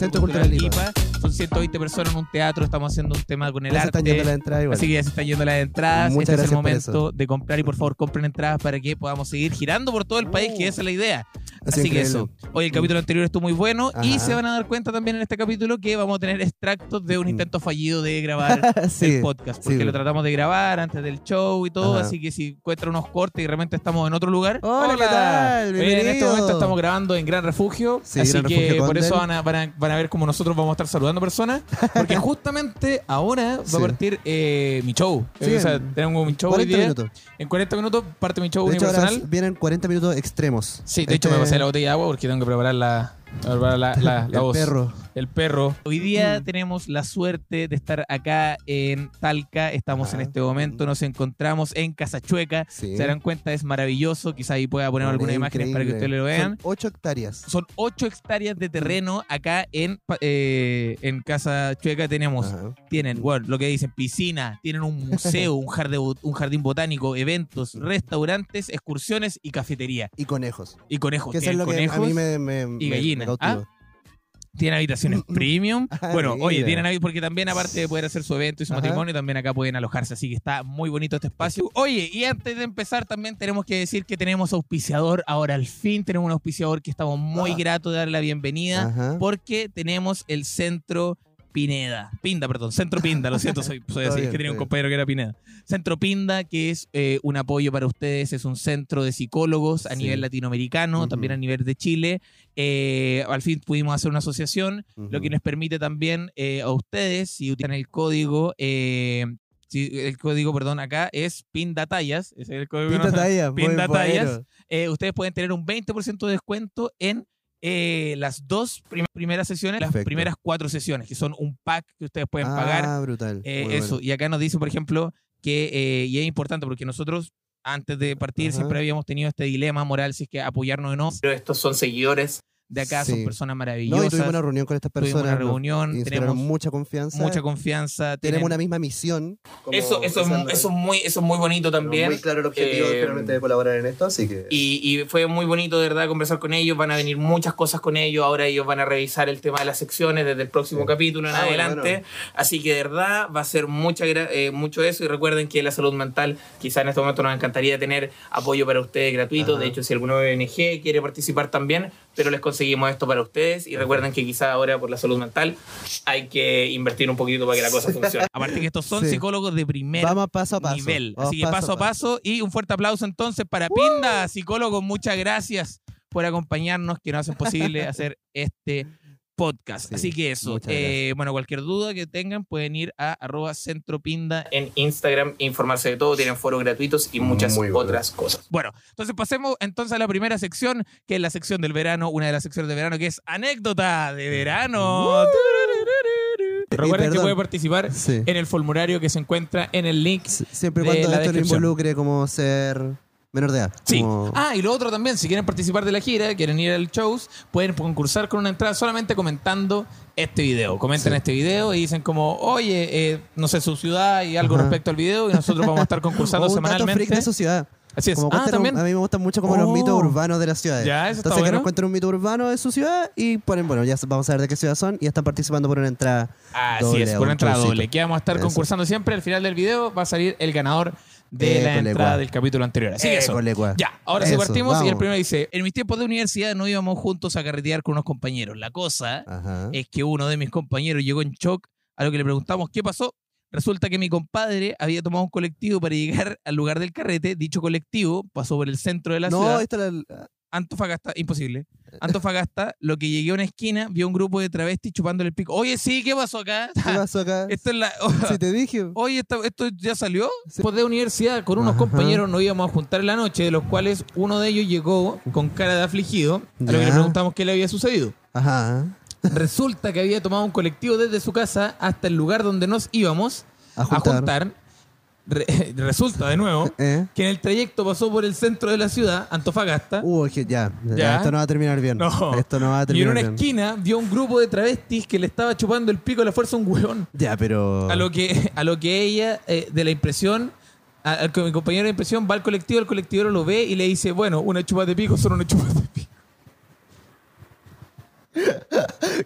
Centro Cultural Lipa. Son 120 personas en un teatro, estamos haciendo un tema con el Ya se arte. están yendo las entradas igual. Así que ya se están yendo las entradas. Muchas este es el momento de comprar y por favor compren entradas para que podamos seguir girando por todo el país, que esa es la idea. Así sido que eso. Hoy el capítulo anterior estuvo muy bueno y Ajá. se van a dar cuenta también en este capítulo que vamos a tener extractos de un intento fallido de grabar Sí, el podcast. Porque sí. lo tratamos de grabar antes del show y todo. Ajá. Así que si encuentran unos cortes y realmente estamos en otro lugar. Hola, ¿qué tal? Oye, En este Bienvenido. momento estamos grabando en Gran Refugio. Sí, así Gran que Refugio por eso van a, van, a, van a ver cómo nosotros vamos a estar saludando personas. Porque justamente ahora va a partir eh, mi show. O sea, en tenemos mi show hoy 40 día. minutos. En 40 minutos parte mi show De hecho, ahora vienen 40 minutos extremos. Sí, de hecho me Pasé la botella de agua porque tengo que preparar la, preparar la, la- la el voz. perro. El perro. Hoy día Mm. tenemos la suerte de estar acá en Talca. Estamos en Ajá. este momento, nos encontramos en Casachueca. Sí. Se darán cuenta, es maravilloso. Quizá ahí pueda poner algunas es imágenes para que ustedes lo vean. Son 8 hectáreas. Son 8 hectáreas de terreno acá en, eh, en Casa Chueca. Tenemos, Ajá. tienen, bueno, lo que dicen, piscina, tienen un museo, un jardín, un jardín botánico, eventos, restaurantes, excursiones y cafetería. Y conejos. Y conejos. Que eso es lo que a conejos mí me, me, me- me gallinas. cautivó. Tienen habitaciones premium. Ah, Bueno, oye, tienen porque también aparte de poder hacer su evento y su Ajá. matrimonio, también acá pueden alojarse. Así que está muy bonito este espacio. Oye, y antes de empezar también tenemos que decir que tenemos auspiciador. Ahora al fin tenemos un auspiciador que estamos muy Ah. gratos de darle la bienvenida Ajá. porque tenemos el centro Pineda. Pinda, perdón. Centro Pinda, lo siento, soy, así. bien, es que tenía un bien. compañero que era Pineda. Centro Pinda, que es eh, un apoyo para ustedes, es un centro de psicólogos a Sí. nivel latinoamericano, también a nivel de Chile. Eh, al fin pudimos hacer una asociación, lo que les permite también eh, a ustedes, si utilizan el código, si el código, perdón, acá es PINDATALLAS, ese es el código. Pinta talla. muy Pinta tallas. bueno. Eh, ustedes pueden tener un 20% de descuento en eh, las dos prim- primeras sesiones, las Perfecto. primeras cuatro sesiones, que son un pack que ustedes pueden ah, pagar. brutal. Eh, eso, bueno. y acá nos dice, por ejemplo, que, eh, y es importante porque nosotros, antes de partir, Ajá. siempre habíamos tenido este dilema moral, si es que apoyarnos o no. Pero estos son seguidores de acá, son personas No, maravillosas. y tuvimos una reunión con estas Tuvimos personas. una nos reunión, tenemos mucha confianza. mucha confianza. Tenemos tienen- una misma misión. como Eso, eso, es, eso, es muy, eso es muy bonito también. Muy claro el objetivo Eh, de colaborar en esto, así que. Y, y fue muy bonito de verdad conversar con ellos. Van a venir muchas cosas con ellos. Ahora ellos van a revisar el tema de las secciones desde el próximo Sí. capítulo en Ah, adelante. bueno. Así que de verdad va a ser mucha, gra- eh, mucho eso. Y recuerden que la salud mental, quizá en este momento nos encantaría tener apoyo para ustedes gratuito. Ajá. De hecho, si alguna ONG quiere participar también, pero les conseguimos esto para ustedes. Y recuerden que quizá ahora por la salud mental hay que invertir un poquito para que la cosa funcione. Aparte que estos son Sí. psicólogos de primer Vamos paso a paso. nivel. Vamos Así que paso a paso y un fuerte aplauso entonces para Pinda, psicólogos, muchas gracias por acompañarnos, que nos hacen posible hacer este podcast. Sí, Así que eso, eh, bueno, cualquier duda que tengan pueden ir a arroba centropinda en Instagram, e informarse de todo, tienen foros gratuitos y muchas Muy bueno. otras cosas. Bueno, entonces pasemos entonces a la primera sección, que es la sección del verano, una de las secciones de verano, que es anécdota de verano. Recuerden que puede participar Sí. en el formulario que se encuentra en el link Sie- Siempre y de cuando la esto no descripción. involucre como ser menor de edad. Sí. Como- Ah, y lo otro también, si quieren participar de la gira, quieren ir al shows, pueden concursar con una entrada solamente comentando este video. Comentan Sí. este video y dicen como, oye, eh, no sé, su ciudad y algo Ajá. respecto al video y nosotros vamos a estar concursando o un dato semanalmente. freak de su ciudad. Así es. Como Ah, un- también. a mí me gustan mucho como los Oh. mitos urbanos de las ciudades. Ya, eso está Entonces que bueno. nos cuenten un mito urbano de su ciudad y ponen, bueno, ya vamos a ver de qué ciudad son y están participando por una entrada. Así doble es, por un una entrada doble. Que vamos a estar Eso. concursando siempre. Al final del video va a salir el ganador de la entrada del capítulo anterior. Así que eso. Ya, ahora sí partimos y el primero dice, en mis tiempos de universidad no íbamos juntos a carretear con unos compañeros. La cosa Ajá. es que uno de mis compañeros llegó en shock a lo que le preguntamos qué pasó. Resulta que mi compadre había tomado un colectivo para llegar al lugar del carrete. Dicho colectivo pasó por el centro de la no, ciudad. esta es la- Antofagasta, imposible. Antofagasta, lo que llegué a una esquina, vio un grupo de travestis chupándole el pico. Oye, sí, ¿qué pasó acá? ¿Qué pasó acá? Esto es la. Si te dije. Oye, esto, esto ya salió. Sí. Después de universidad, con unos Ajá. compañeros nos íbamos a juntar en la noche, de los cuales uno de ellos llegó con cara de afligido, a lo que le preguntamos qué le había sucedido. Ajá. Resulta que había tomado un colectivo desde su casa hasta el lugar donde nos íbamos A a juntar. Re- resulta, de nuevo, ¿Eh? que en el trayecto pasó por el centro de la ciudad, Antofagasta, Uh, ya, ya, Ya. Esto no va a terminar bien. No. Esto no va a y en terminar una bien. esquina vio un grupo de travestis que le estaba chupando el pico a la fuerza a un hueón. Ya, pero. A lo que, a lo que ella, eh, de la impresión, a- mi compañero de impresión va al colectivo, el colectivero lo ve y le dice, bueno, una chupa de pico son una chupa de pico.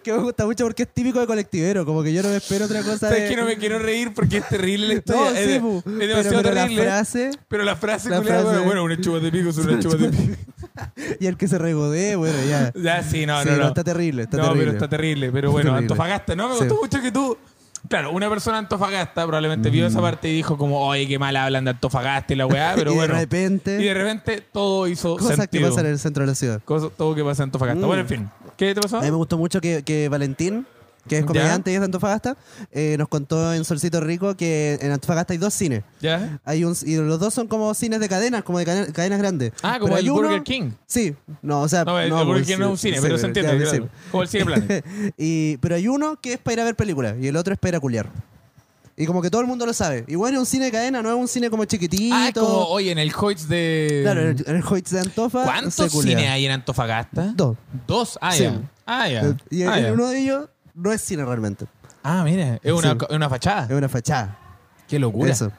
Que me gusta mucho porque es típico de colectivero, como que yo no me espero otra cosa ¿Sabes de... que no me quiero reír porque es terrible la No, historia? es, sí, de- pu, es pero, demasiado pero la terrible. frase Pero la frase, La culiao, frase- bueno, una chupa de pico es una chupa de pico. y el que se regodee, bueno, ya. Ya, sí, no, Sí, no, no. está terrible, está no, terrible. pero está terrible. Pero bueno, terrible. Antofagasta, ¿no? Me Sí. gustó mucho que tú. Claro, una persona de Antofagasta probablemente vio esa parte y dijo como, oye, qué mal hablan de Antofagasta y la weá, pero y bueno. de repente, y de repente todo hizo cosas que pasan en el centro de la ciudad. Cosa- todo que pasa en Antofagasta. Mm. Bueno, en fin. ¿Qué te pasó? A mí me gustó mucho que, que Valentín, que es ¿Ya? comediante y es de Antofagasta, eh, nos contó en Solcito Rico que en Antofagasta hay dos cines. ¿Ya? Hay un, y los dos son como cines de cadenas, como de cadena- cadenas grandes. Ah, como Pero el hay uno- Burger King. Sí, no, o sea, No, el, Burger pues, King no es un sí, cine, sí, pero se entiende. claro claro. Como el Cine Planet. y, pero hay uno que es para ir a ver películas y el otro es para ir a culiar. Y como que todo el mundo lo sabe. Igual es un cine de cadena, no es un cine como chiquitito. Ah, es como, oye, en el Hoyts de... Claro, en el, en el Hoyts de Antofa. ¿Cuántos cines hay en Antofagasta? Dos. Dos. Ah, Sí. ya. Ah, ya. Y Ah, ya. uno de ellos no es cine realmente. Ah, mira, es una, Sí. es una fachada. Es una fachada. Qué locura. Eso.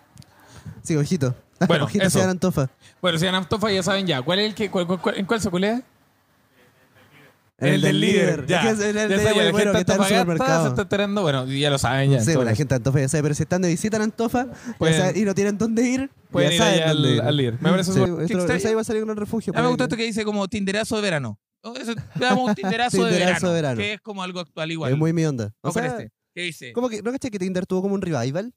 Sí, ojito. Bueno, ojito eso. Antofa. Bueno, si Antofa ya saben ya. ¿Cuál es el que, cuál- cuál- cuál- ¿En cuál se culea? El del líder. Ya, Es que es el ya líder, la bueno, gente que de está en el Antofagasta se está enterando. Bueno, ya lo saben ya. Sí, bueno, la entonces. gente de Antofa ya sabe, pero si están de visita en Antofa Pueden- y no tienen dónde ir, pueden ya ir saben dónde al- ir. al líder. Me parece Sí, súper- qué esto- esa iba a salir un refugio. A mí me gustó ahí. esto que dice como tinderazo de verano. Oh, Eso, damos un tinderazo, de, Tinderazo verano, de verano. Que es como algo actual igual. Es muy mi onda. O sea, este. ¿Qué dice? como que, ¿no caché que Tinder tuvo como un revival?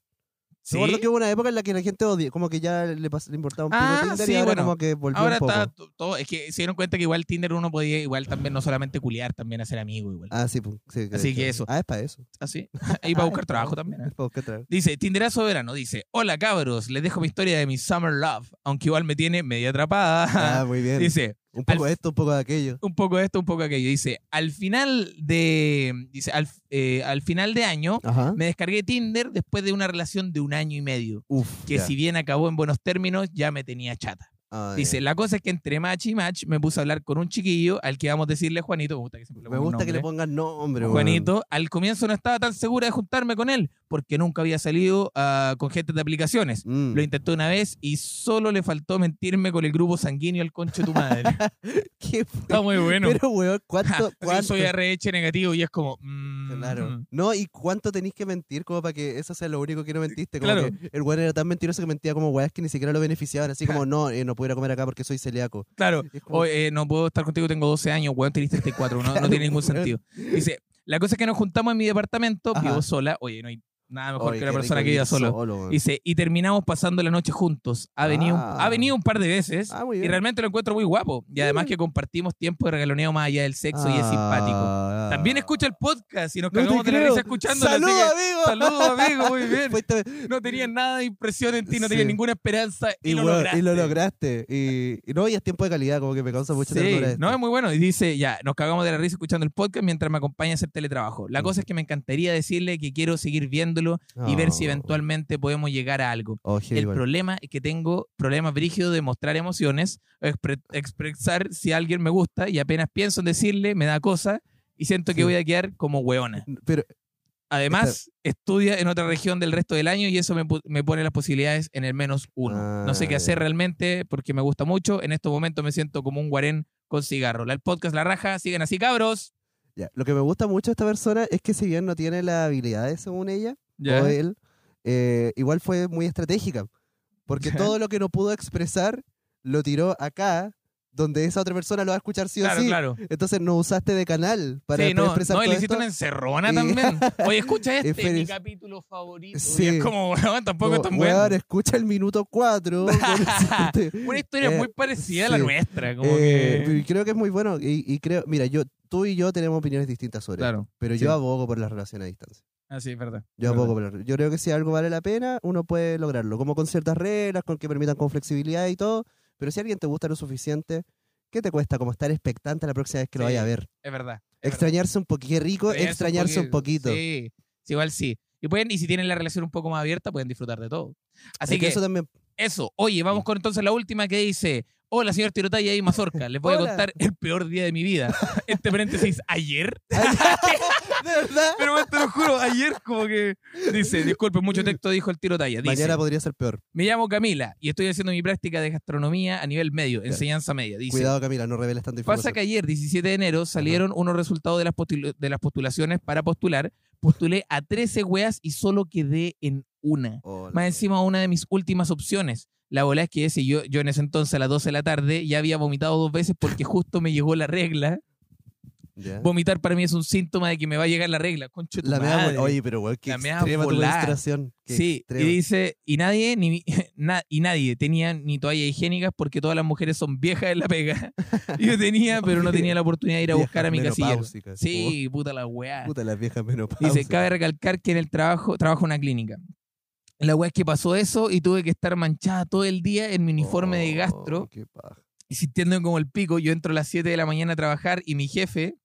¿Sí? Recuerdo que hubo una época en la que la gente odia, como que ya le, pas- le importaba un pico Ah, Tinder sí, y ahora bueno. como que volvió Ahora un poco. está todo. Es que se dieron cuenta que igual Tinder uno podía igual también no solamente culiar, también hacer amigo igual. Ah, sí, pues, sí. Así que eso. Ah, es para eso. Así. Y para buscar trabajo también. ¿eh? Es para buscar trabajo. Dice, Tinderazo verano, dice, hola cabros, les dejo mi historia de mi summer love, aunque igual me tiene media atrapada. Ah, muy bien. dice, un poco de esto, un poco de aquello. un poco de esto, un poco de aquello. Dice, al final de, dice, al, eh, al final de año Ajá. me descargué Tinder después de una relación de un año y medio, Uf. que ya. si bien acabó en buenos términos, ya me tenía chata. Ah, Dice, la cosa es que entre match y match me puse a hablar con un chiquillo al que vamos a decirle Juanito, me gusta que siempre le Me gusta que le nombre. pongan nombre. Juanito, al comienzo no estaba tan segura de juntarme con él, porque nunca había salido ah, con gente de aplicaciones. Mm. Lo intentó una vez y solo le faltó mentirme con el grupo sanguíneo al concho de tu madre. Qué Está muy bueno. Pero, weón, ¿cuánto? Cuánto? soy RH negativo y es como. mm, Claro. mm. No, ¿y cuánto tenéis que mentir como para que eso sea lo único que no mentiste? Como Claro. que el weón era tan mentiroso que mentía como weas que ni siquiera lo beneficiaban. Así como, no, eh, no puedo ir a comer acá porque soy celíaco. Claro. Es como- O, eh, no puedo estar contigo, tengo 12 años, weón, tenés 34, no, no tiene ningún Weón. sentido. Dice, la cosa es que nos juntamos en mi departamento, Ajá. vivo sola. Oye, no hay nada mejor que una persona que viva solo. weón. Dice, y terminamos pasando la noche juntos. Ha venido, un- Ah. ha venido un par de veces Ah, y realmente lo encuentro muy guapo. Y además que compartimos tiempo de regaloneo más allá del sexo y es simpático. También escucha el podcast y nos No cagamos de la risa escuchándolo. así ¡Saludos, amigo! Saludos, amigo, muy bien. No tenía nada de impresión en ti, no Sí. tenía ninguna esperanza y, y, lo lograste. y lo lograste. Y, y no, y es tiempo de calidad, como que me causa mucha Sí, no, es muy bueno. Y dice, ya, nos cagamos de la risa escuchando el podcast mientras me acompaña a hacer teletrabajo. La cosa es que me encantaría decirle que quiero seguir viéndolo y ver si Oh. eventualmente podemos llegar a algo. Oh, El igual. problema es que tengo problemas brígidos de mostrar emociones, expre- expresar si alguien me gusta y apenas pienso en decirle, me da cosa y siento que Sí. voy a quedar como hueona. Pero, Además, estudia en otra región del resto del año y eso me, pone las posibilidades en el menos uno. no sé qué Ah, hacer realmente porque me gusta mucho. En estos momentos me siento como un guarén con cigarro. El podcast La Raja, sigan así, cabros. ya, lo que me gusta mucho de esta persona es que si bien no tiene las habilidades según ella, o él, eh, igual fue muy estratégica. Porque Ya. todo lo que no pudo expresar lo tiró acá, donde esa otra persona lo va a escuchar sí o sí. claro. Entonces no usaste de canal para, sí, no, expresar no, todo esto. una encerrona Y- también. Oye, escucha este, mi capítulo favorito. Sí. Y es como, weón, tampoco es tan "Weón, bueno. escucha el minuto 4. Una historia Eh, muy parecida a la nuestra. Como Eh, que... Creo que es muy bueno. Y, y creo, mira, yo, tú y yo tenemos opiniones distintas sobre esto, Claro. Pero sí. yo abogo por la relación a distancia. Ah, sí, es verdad. Yo verdad. la- Yo creo que si algo vale la pena, uno puede lograrlo. Como con ciertas reglas, con que permitan con flexibilidad y todo. Pero si a alguien te gusta lo suficiente, ¿qué te cuesta como estar expectante la próxima vez que lo vaya a ver? Es verdad. es verdad. Extrañarse un poquito. Qué rico extrañarse un poquito. Sí, sí, igual sí. Y, pueden, y si tienen la relación un poco más abierta, pueden disfrutar de todo. Así Es que, eso también. eso. Oye, vamos con entonces la última que dice: Hola, señor Tirotaya y Mazorca. Les voy a contar el peor día de mi vida. Entre paréntesis, ayer. ¿De verdad? Pero te lo juro, ayer como que dice, disculpe, mucho texto dijo el Tirotaya. Dice, Mañana podría ser peor. me llamo Camila y estoy haciendo mi práctica de gastronomía a nivel medio, enseñanza media. Dice, Cuidado, Camila, no reveles tanta Pasa información. que ayer, 17 de enero, salieron unos resultados de las, postulu- de las postulaciones para postular. Postulé a 13 weas y solo quedé en una. Hola. Más encima, una de mis últimas opciones. La bola es que ese, yo, yo en ese entonces a las 12 de la tarde ya había vomitado dos veces porque justo me llegó la regla. ¿Ya? Vomitar para mí es un síntoma de que me va a llegar la regla. Concho tu La madre. oye, pero weón, qué La extrema tu. Qué Sí, extrema. y dice, y nadie, ni, na- y nadie tenía ni toallas higiénicas porque todas las mujeres son viejas en la pega. Yo tenía, pero no tenía la oportunidad de ir a buscar a mi casillero. Sí, puta la weá. Puta, las viejas menopáusicas. Dice, cabe recalcar que en el trabajo, trabajo en una clínica. La weá es que pasó eso y tuve que estar manchada todo el día en mi uniforme de Oh, gastro qué paja. y sintiendo como el pico. Yo entro a las 7 de la mañana a trabajar y mi jefe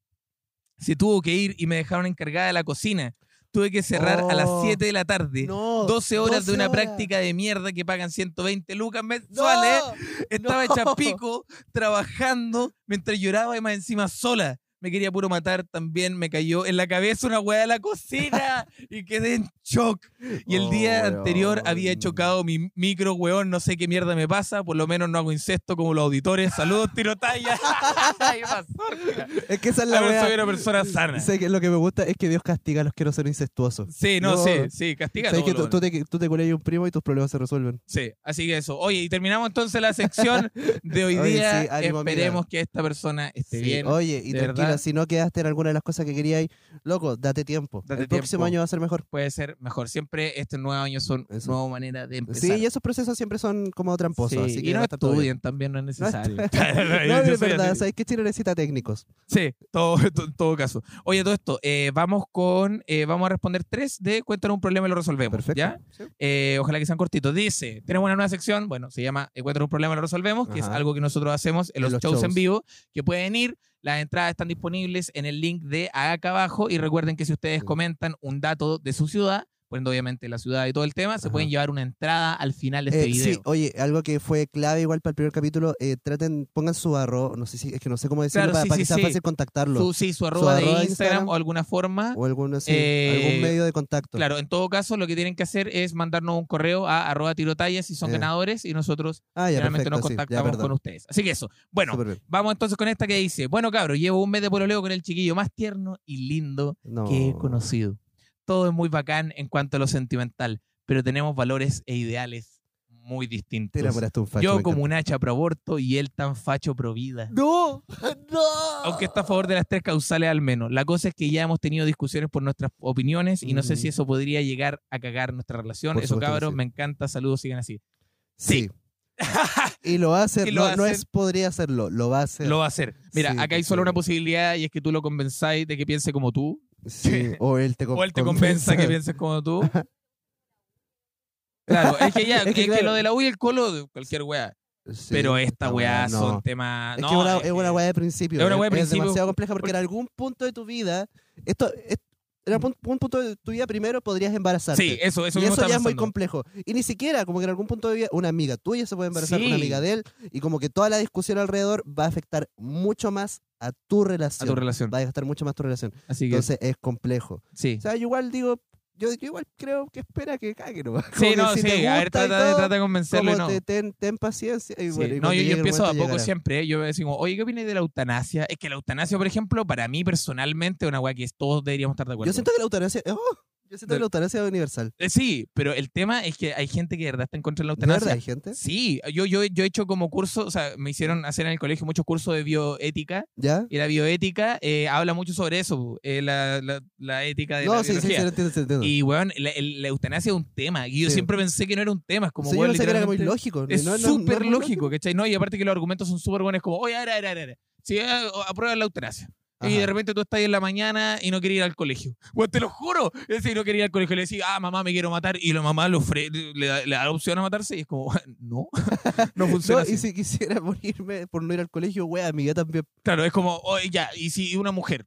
se tuvo que ir y me dejaron encargada de la cocina. Tuve que cerrar a las Oh. 7 de la tarde. No, 12 horas de 12 una horas. práctica de mierda que pagan 120 lucas ¡No! mensuales. Estaba no. hecha pico trabajando mientras lloraba y más encima sola. Me quería puro matar también. Me cayó en la cabeza una hueá de la cocina y quedé en shock. Y el Oh, día anterior weón. había chocado mi micro, weón. No sé qué mierda me pasa. Por lo menos no hago incesto como los auditores. Saludos, tirotalla. Es que esa es A la ver, soy una persona sana. Sé que lo que me gusta es que Dios castiga a los que no son incestuosos. Sí, no, No. sí, sí, castiga todo que tú, lo- tú te, tú te a un primo y tus problemas se resuelven. Sí, así que eso. Oye, y terminamos entonces la sección de hoy Oye, día. sí, ánimo, amiga. Esperemos que esta persona esté Sí, bien. Oye, y de tranquila, verdad. Si no quedaste en alguna de las cosas que queríais, loco, date tiempo. Date el próximo año va a ser mejor. Puede ser mejor. Siempre este nuevo año son Eso. nueva manera de Sí, empezar. y esos procesos siempre son como tramposos. Sí, así que y no estudien también, no es necesario. No, es verdad, sabes que Chile necesita técnicos. Sí, todo, to- todo caso. Oye, todo esto, eh, vamos con, eh, vamos a responder tres de cuéntanos un problema y lo resolvemos. Perfecto. ¿ya? Sí. Eh, ojalá que sean cortitos. Dice, tenemos una nueva sección, bueno, se llama Encuentra un problema y lo resolvemos, que es algo que nosotros hacemos en En los, shows, en vivo, que pueden ir. Las entradas están disponibles en el link de acá abajo y recuerden que si ustedes comentan un dato de su ciudad, poniendo obviamente la ciudad y todo el tema, se Ajá. pueden llevar una entrada al final de este Eh, video. sí, oye, algo que fue clave igual para el primer capítulo, eh, traten, pongan su arroba, no sé si, es que no sé cómo decirlo, Claro, para, sí, para sí, que sea sí. fácil contactarlo. Su, sí, su arroba, arroba de Instagram, Instagram. o alguna forma. o Eh, algún medio de contacto. Claro, en todo caso, lo que tienen que hacer es mandarnos un correo a arroba tirotalla si son Eh. ganadores y nosotros Ah, ya, perfecto, nos ya, contactamos con ustedes. Así que eso. Bueno, vamos entonces con esta que dice, bueno cabro, llevo un mes de pololeo con el chiquillo más tierno y lindo No. que he conocido. Todo es muy bacán en cuanto a lo sentimental, pero tenemos valores e ideales muy distintos. un facho. Yo como un hacha pro aborto y él tan facho pro vida. ¡No! ¡No! Aunque está a favor de las tres causales al menos. La cosa es que ya hemos tenido discusiones por nuestras opiniones y no sé Mm. si eso podría llegar a cagar nuestra relación. Por eso, cabros, sí. me encanta. Saludos, sigan así. Sí. y lo va a hacer. Lo no, va a no hacer. es podría hacerlo, lo va a hacer. Lo va a hacer. Mira, Sí, acá hay solo una posibilidad y es que tú lo convenzáis de que piense como tú. Sí, o él te, con- O él te convenza que pienses como tú. Claro, es que ya, Es es que lo de la U y el colo, cualquier weá. Sí, Pero esta weá no. son temas. Es no, que es una, es es weá de principio. es una weá de Es principio. demasiado compleja porque, en algún punto de tu vida, esto, es- en algún un punto de tu vida primero podrías embarazarte. Sí, eso, eso y eso ya es muy complejo. Y ni siquiera, como que en algún punto de vida, una amiga tuya se puede embarazar, Sí. una amiga de él, y como que toda la discusión alrededor va a afectar mucho más a tu A relación. tu relación. Va a gastar mucho más tu relación. Así que, Entonces es complejo. sí. O sea, yo igual digo, yo, yo igual creo que espera que cague nomás. Sí, no, si sí, a ver, trata de, todo, trata de convencerlo y no. te- ten, ten paciencia. Y Sí. bueno, y no, yo, yo empiezo a poco llegará. siempre. ¿eh? Yo voy a decir, como, oye, ¿qué opinas de la eutanasia? Es que la eutanasia, por ejemplo, para mí personalmente, es una weá que todos deberíamos estar de acuerdo. Yo siento que la eutanasia. oh, yo siento que la eutanasia es universal. Eh, sí, pero el tema es que hay gente que de verdad está en contra de la ¿De verdad eutanasia. hay gente? Sí, yo, yo, yo he hecho como curso, o sea, me hicieron hacer en el colegio muchos cursos de bioética. ¿Ya? Y la bioética eh, habla mucho sobre eso, eh, la, la, la ética de No, la sí, sí, sí, biología. lo entiendo, sí, entiendo. Y, weón, la, el- la eutanasia es un tema. Y yo Sí. siempre pensé que no era un tema. Es como, Sí, yo weón, pensé que era muy lógico. Es No, súper no lógico, ¿cachai? No, y aparte que los argumentos son súper buenos, como, oye, a ver, a ver, a ver, a ver. Si eh, aprueban la eutanasia. Y de repente tú estás ahí en la mañana y no querías ir al colegio. Bueno, te lo juro. Es decir, no quería ir al colegio. Le decía, ah, mamá, me quiero matar. Y la mamá lo le, da, le da la opción a matarse. Y es como, no, no funciona No, así. y si quisiera morirme por no ir al colegio, wea, amiga también. Claro, es como, oye, ya, y si una mujer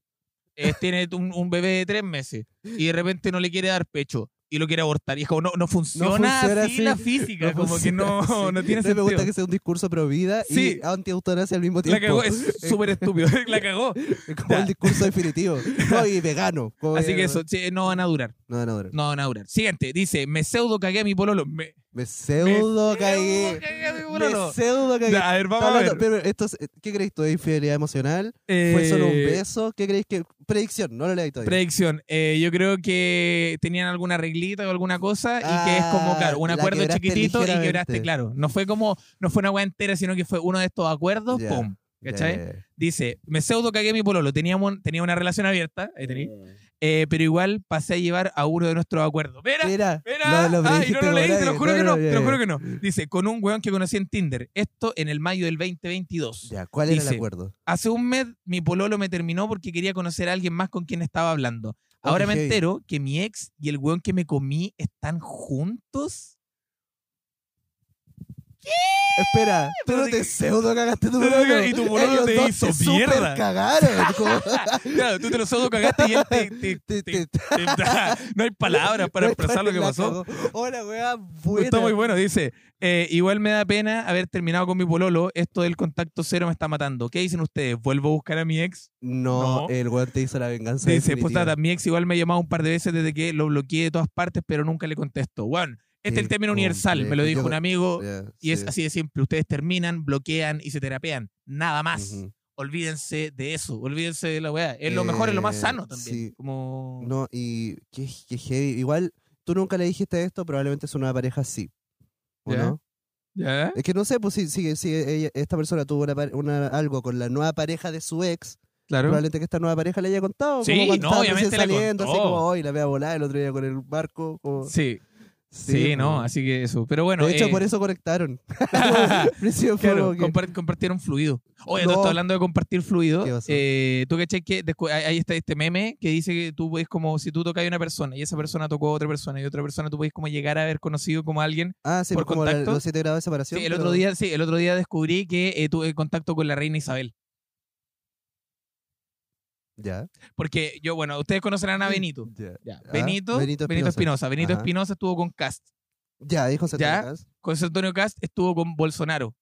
eh, tiene un, un bebé de tres meses y de repente no le quiere dar pecho, y lo quiere abortar. Y es como, no, no funciona, funciona así, así. la física, No como que no, así. no tiene No, sentido. Me gusta que sea un discurso pro vida Sí. y anti-eutanasia al mismo La tiempo. cagó, es súper estúpido, la cagó. Es como Ya. el discurso definitivo. No, y vegano. Así que eso, sí, no van a durar, No, no, no. no van a durar. Siguiente, dice, me pseudo cagué a mi pololo. Me, Me pseudo me cagué. pseudo cagué a mi Me pololo. pseudo cagué. Ya, a ver, vamos a ver. pero esto es- ¿Qué creéis tú? ¿Es infidelidad emocional? ¿Fue solo un Eh, beso? ¿Qué creéis que.? Predicción, no lo leí todavía. Predicción. Eh, yo creo que tenían alguna reglita o alguna cosa y que es como, Ah, claro, un acuerdo chiquitito y quebraste, claro. No fue como, no fue una weá entera, sino que fue uno de estos acuerdos. ¡pum! ¿Cachai? Dice, me pseudo cagué a mi pololo. Teníamos, tenía una relación abierta, ahí tení, eh, pero igual pasé a llevar a uno de nuestros acuerdos. Mira, Mira, Mira, lo- lo ay, no lo leí, te lo juro que no, te lo juro que no. Dice, con un weón que conocí en Tinder. Esto en el mayo del 2022. Ya, ¿cuál era el Dice, acuerdo? Hace un mes mi pololo me terminó porque quería conocer a alguien más con quien estaba hablando. Ahora me entero que mi ex y el weón que me comí están juntos. Espera, tú Pero no te pseudo cagaste tu pololo. y tu pololo te hizo mierda. cagaron. claro, tú te lo pseudo cagaste y él te... no hay palabras para expresar lo que pasó. Hola, weá, buena. Está muy bueno, dice. eh, igual me da pena haber terminado con mi pololo. Esto del contacto cero me está matando. ¿Qué dicen ustedes? ¿Vuelvo a buscar a mi ex? No, el weón te hizo la venganza. Dice, postdata, mi ex igual me ha llamado un par de veces desde que lo bloqueé de todas partes, pero nunca le contesto. Bueno, este es el término universal, me lo dijo un amigo, y es sí. así de simple. Ustedes terminan, bloquean y se terapean. Nada más. Ujú. Olvídense de eso, olvídense de la weá. Es lo mejor, es lo más Eh, sano también. sí. Como... No, y qué, qué heavy. Igual, tú nunca le dijiste esto, probablemente es una pareja así. ¿O no? ¿Ya? Es que no sé, pues si, si, si ella- esta persona tuvo una, pare- una- algo con la nueva pareja de su ex, Claro. probablemente que esta nueva pareja le haya contado. Sí, como cuando no, obviamente saliendo, así como hoy la vea volar el otro día con el barco. como- Sí, sí, no, así que eso. Pero bueno. de hecho, eh, por eso conectaron. Claro, que- compar- compartieron fluido. Oye, No. tú estás hablando de compartir fluido. Eh, tú cachai que ahí- está este meme que dice que tú puedes como si tú tocas a una persona y esa persona tocó a otra persona y otra persona tú puedes como llegar a haber conocido como a alguien. Ah, sí, por pues como la- contacto. los siete grados de separación. Sí, el pero- otro día, sí, el otro día descubrí que eh, tuve contacto con la reina Isabel. Ya. Porque yo, bueno, ustedes conocerán a Benito. Ya. Ya. Ah, Benito, Benito Benito Espinosa. Benito. Espinosa estuvo con Cast. Ya, dijo José. Antonio Cast. José Antonio Cast estuvo con Bolsonaro.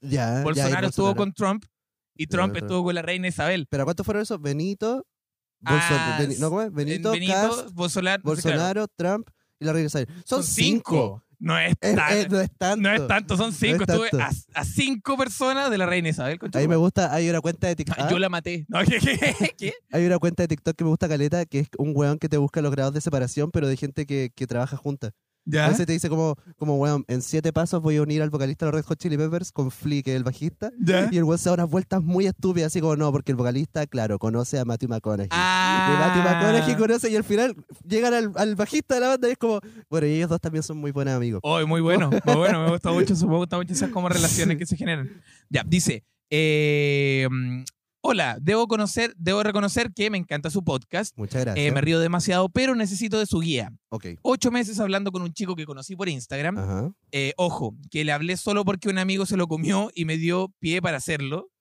Ya. Bolsonaro estuvo Bolsonaro. con Trump y Trump estuvo con la reina Isabel. ¿Pero cuántos fueron esos? Benito. Ah, Bolso- Beni- ¿No, cómo es? Benito, Benito, Cast, Bolsonaro, Bolsonaro, Trump y la reina Isabel. Son, cinco. No es, tan- es- no es tanto. no es tanto, son cinco. es Estuve a, a cinco personas de la reina Isabel. A mí me gusta, hay una cuenta de TikTok. Ah, Yo la maté. No, ¿qué, qué, qué? Hay una cuenta de TikTok que me gusta caleta, que es un weón que te busca los grados de separación, pero de gente que, que trabaja junta. A ¿Ya? veces te dice como, como weón, en siete pasos voy a unir al vocalista de los Red Hot Chili Peppers con Flea, que es el bajista. ¿Ya? Y el weón se da unas vueltas muy estúpidas, así como no, porque el vocalista, claro, conoce a Matthew McConaughey. Ah. Y Matthew McConaughey conoce y al final llegan al, al bajista de la banda y es como, bueno, y ellos dos también son muy buenos amigos. Oh, muy bueno, muy bueno. Me gusta mucho, me gusta mucho esas como relaciones que se generan. Ya, dice. eh, Hola, debo conocer, debo reconocer que me encanta su podcast. Muchas gracias. Eh, me río demasiado, pero necesito de su guía. ok. Ocho meses hablando con un chico que conocí por Instagram. Ajá. Eh, ojo, que le hablé solo porque un amigo se lo comió y me dio pie para hacerlo.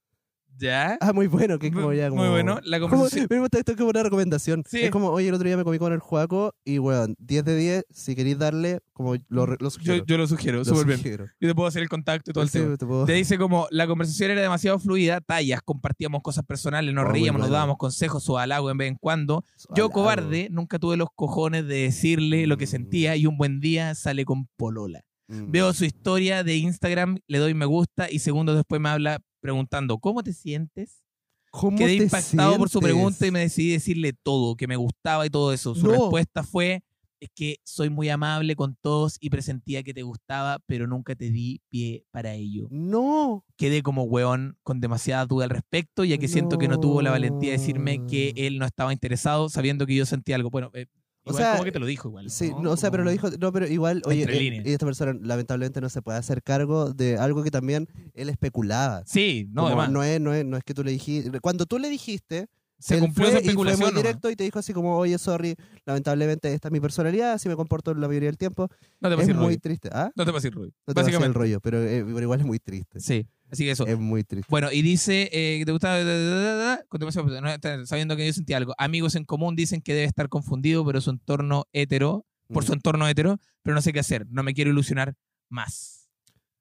¿Ya? Ah, muy bueno, que es como ya como... muy bueno. La conversación. esto es como una recomendación. Sí. Es como, oye, el otro día me comí con el Juaco y, weón, 10 de 10, si queréis darle, como lo, lo Yo, sugiero. yo lo sugiero, súper bien. sugiero. Yo te puedo hacer el contacto y todo el Sí, tema. te puedo- Te dice como la conversación era demasiado fluida, tallas, compartíamos cosas personales, nos Oh, reíamos, nos dábamos consejos o halagos en vez en cuando. Yo, Halago. cobarde, nunca tuve los cojones de decirle lo que Mm. sentía y un buen día sale con Polola. Mm. Veo su historia de Instagram, le doy me gusta y segundos después me habla preguntando, ¿cómo te sientes? ¿Cómo Quedé te impactado por su pregunta y me decidí decirle todo, que me gustaba y todo eso. Su No. respuesta fue, es que soy muy amable con todos y presentía que te gustaba, pero nunca te di pie para ello. No. Quedé como weón con demasiada duda al respecto, ya que siento que no tuvo la valentía de decirme que él no estaba interesado, sabiendo que yo sentía algo. Bueno, eh, O sea, como que te lo dijo igual. Sí, no, o sea, pero lo dijo, no, pero igual, oye, eh, y esta persona lamentablemente no se puede hacer cargo de algo que también él especulaba. Sí, no, además. no es, no es, no es que tú le dijiste, cuando tú le dijiste, se él cumplió fue esa y fue muy directo y te dijo así como, oye, sorry, lamentablemente esta es mi personalidad, así me comporto la mayoría del tiempo. No te Es muy triste. ¿Ah? No te pases Rudy. No te va a hacer el Básicamente. rollo, pero, eh, pero igual es muy triste. Sí, así que eso. Es muy triste. Bueno, y dice eh, que te gustaba da, da, da, da, da, sabiendo que yo sentía algo. Amigos en común dicen que debe estar confundido, pero su entorno hetero por Mm. su entorno hetero, pero no sé qué hacer. No me quiero ilusionar más.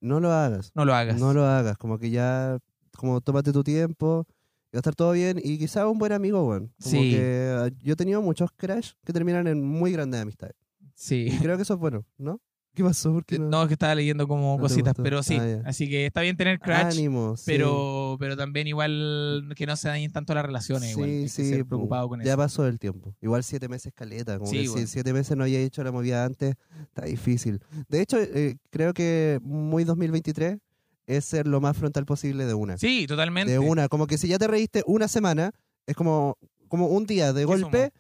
No lo hagas. No lo hagas. No lo hagas. Como que ya, como tómate tu tiempo. Y Va a estar todo bien. Y quizá un buen amigo, weón. Como Sí. que ah, yo he tenido muchos crash que terminan en muy grandes amistades. Sí. Y creo que eso es bueno, ¿no? ¿Qué pasó? ¿Por qué no? No, es que estaba leyendo como ¿No cositas, pero sí. Ah. Así que está bien tener crush, Ánimo. sí. pero, pero también igual que no se dañen tanto las relaciones. igual. Sí, que sí, ser preocupado con ya eso. pasó el tiempo. Igual siete meses caleta. Como Sí, que si siete meses no haya hecho la movida antes, está difícil. De hecho, eh, creo que muy 2023 es ser lo más frontal posible de una. Sí, totalmente. de una. Como que si ya te reíste una semana, es como, como un día de golpe.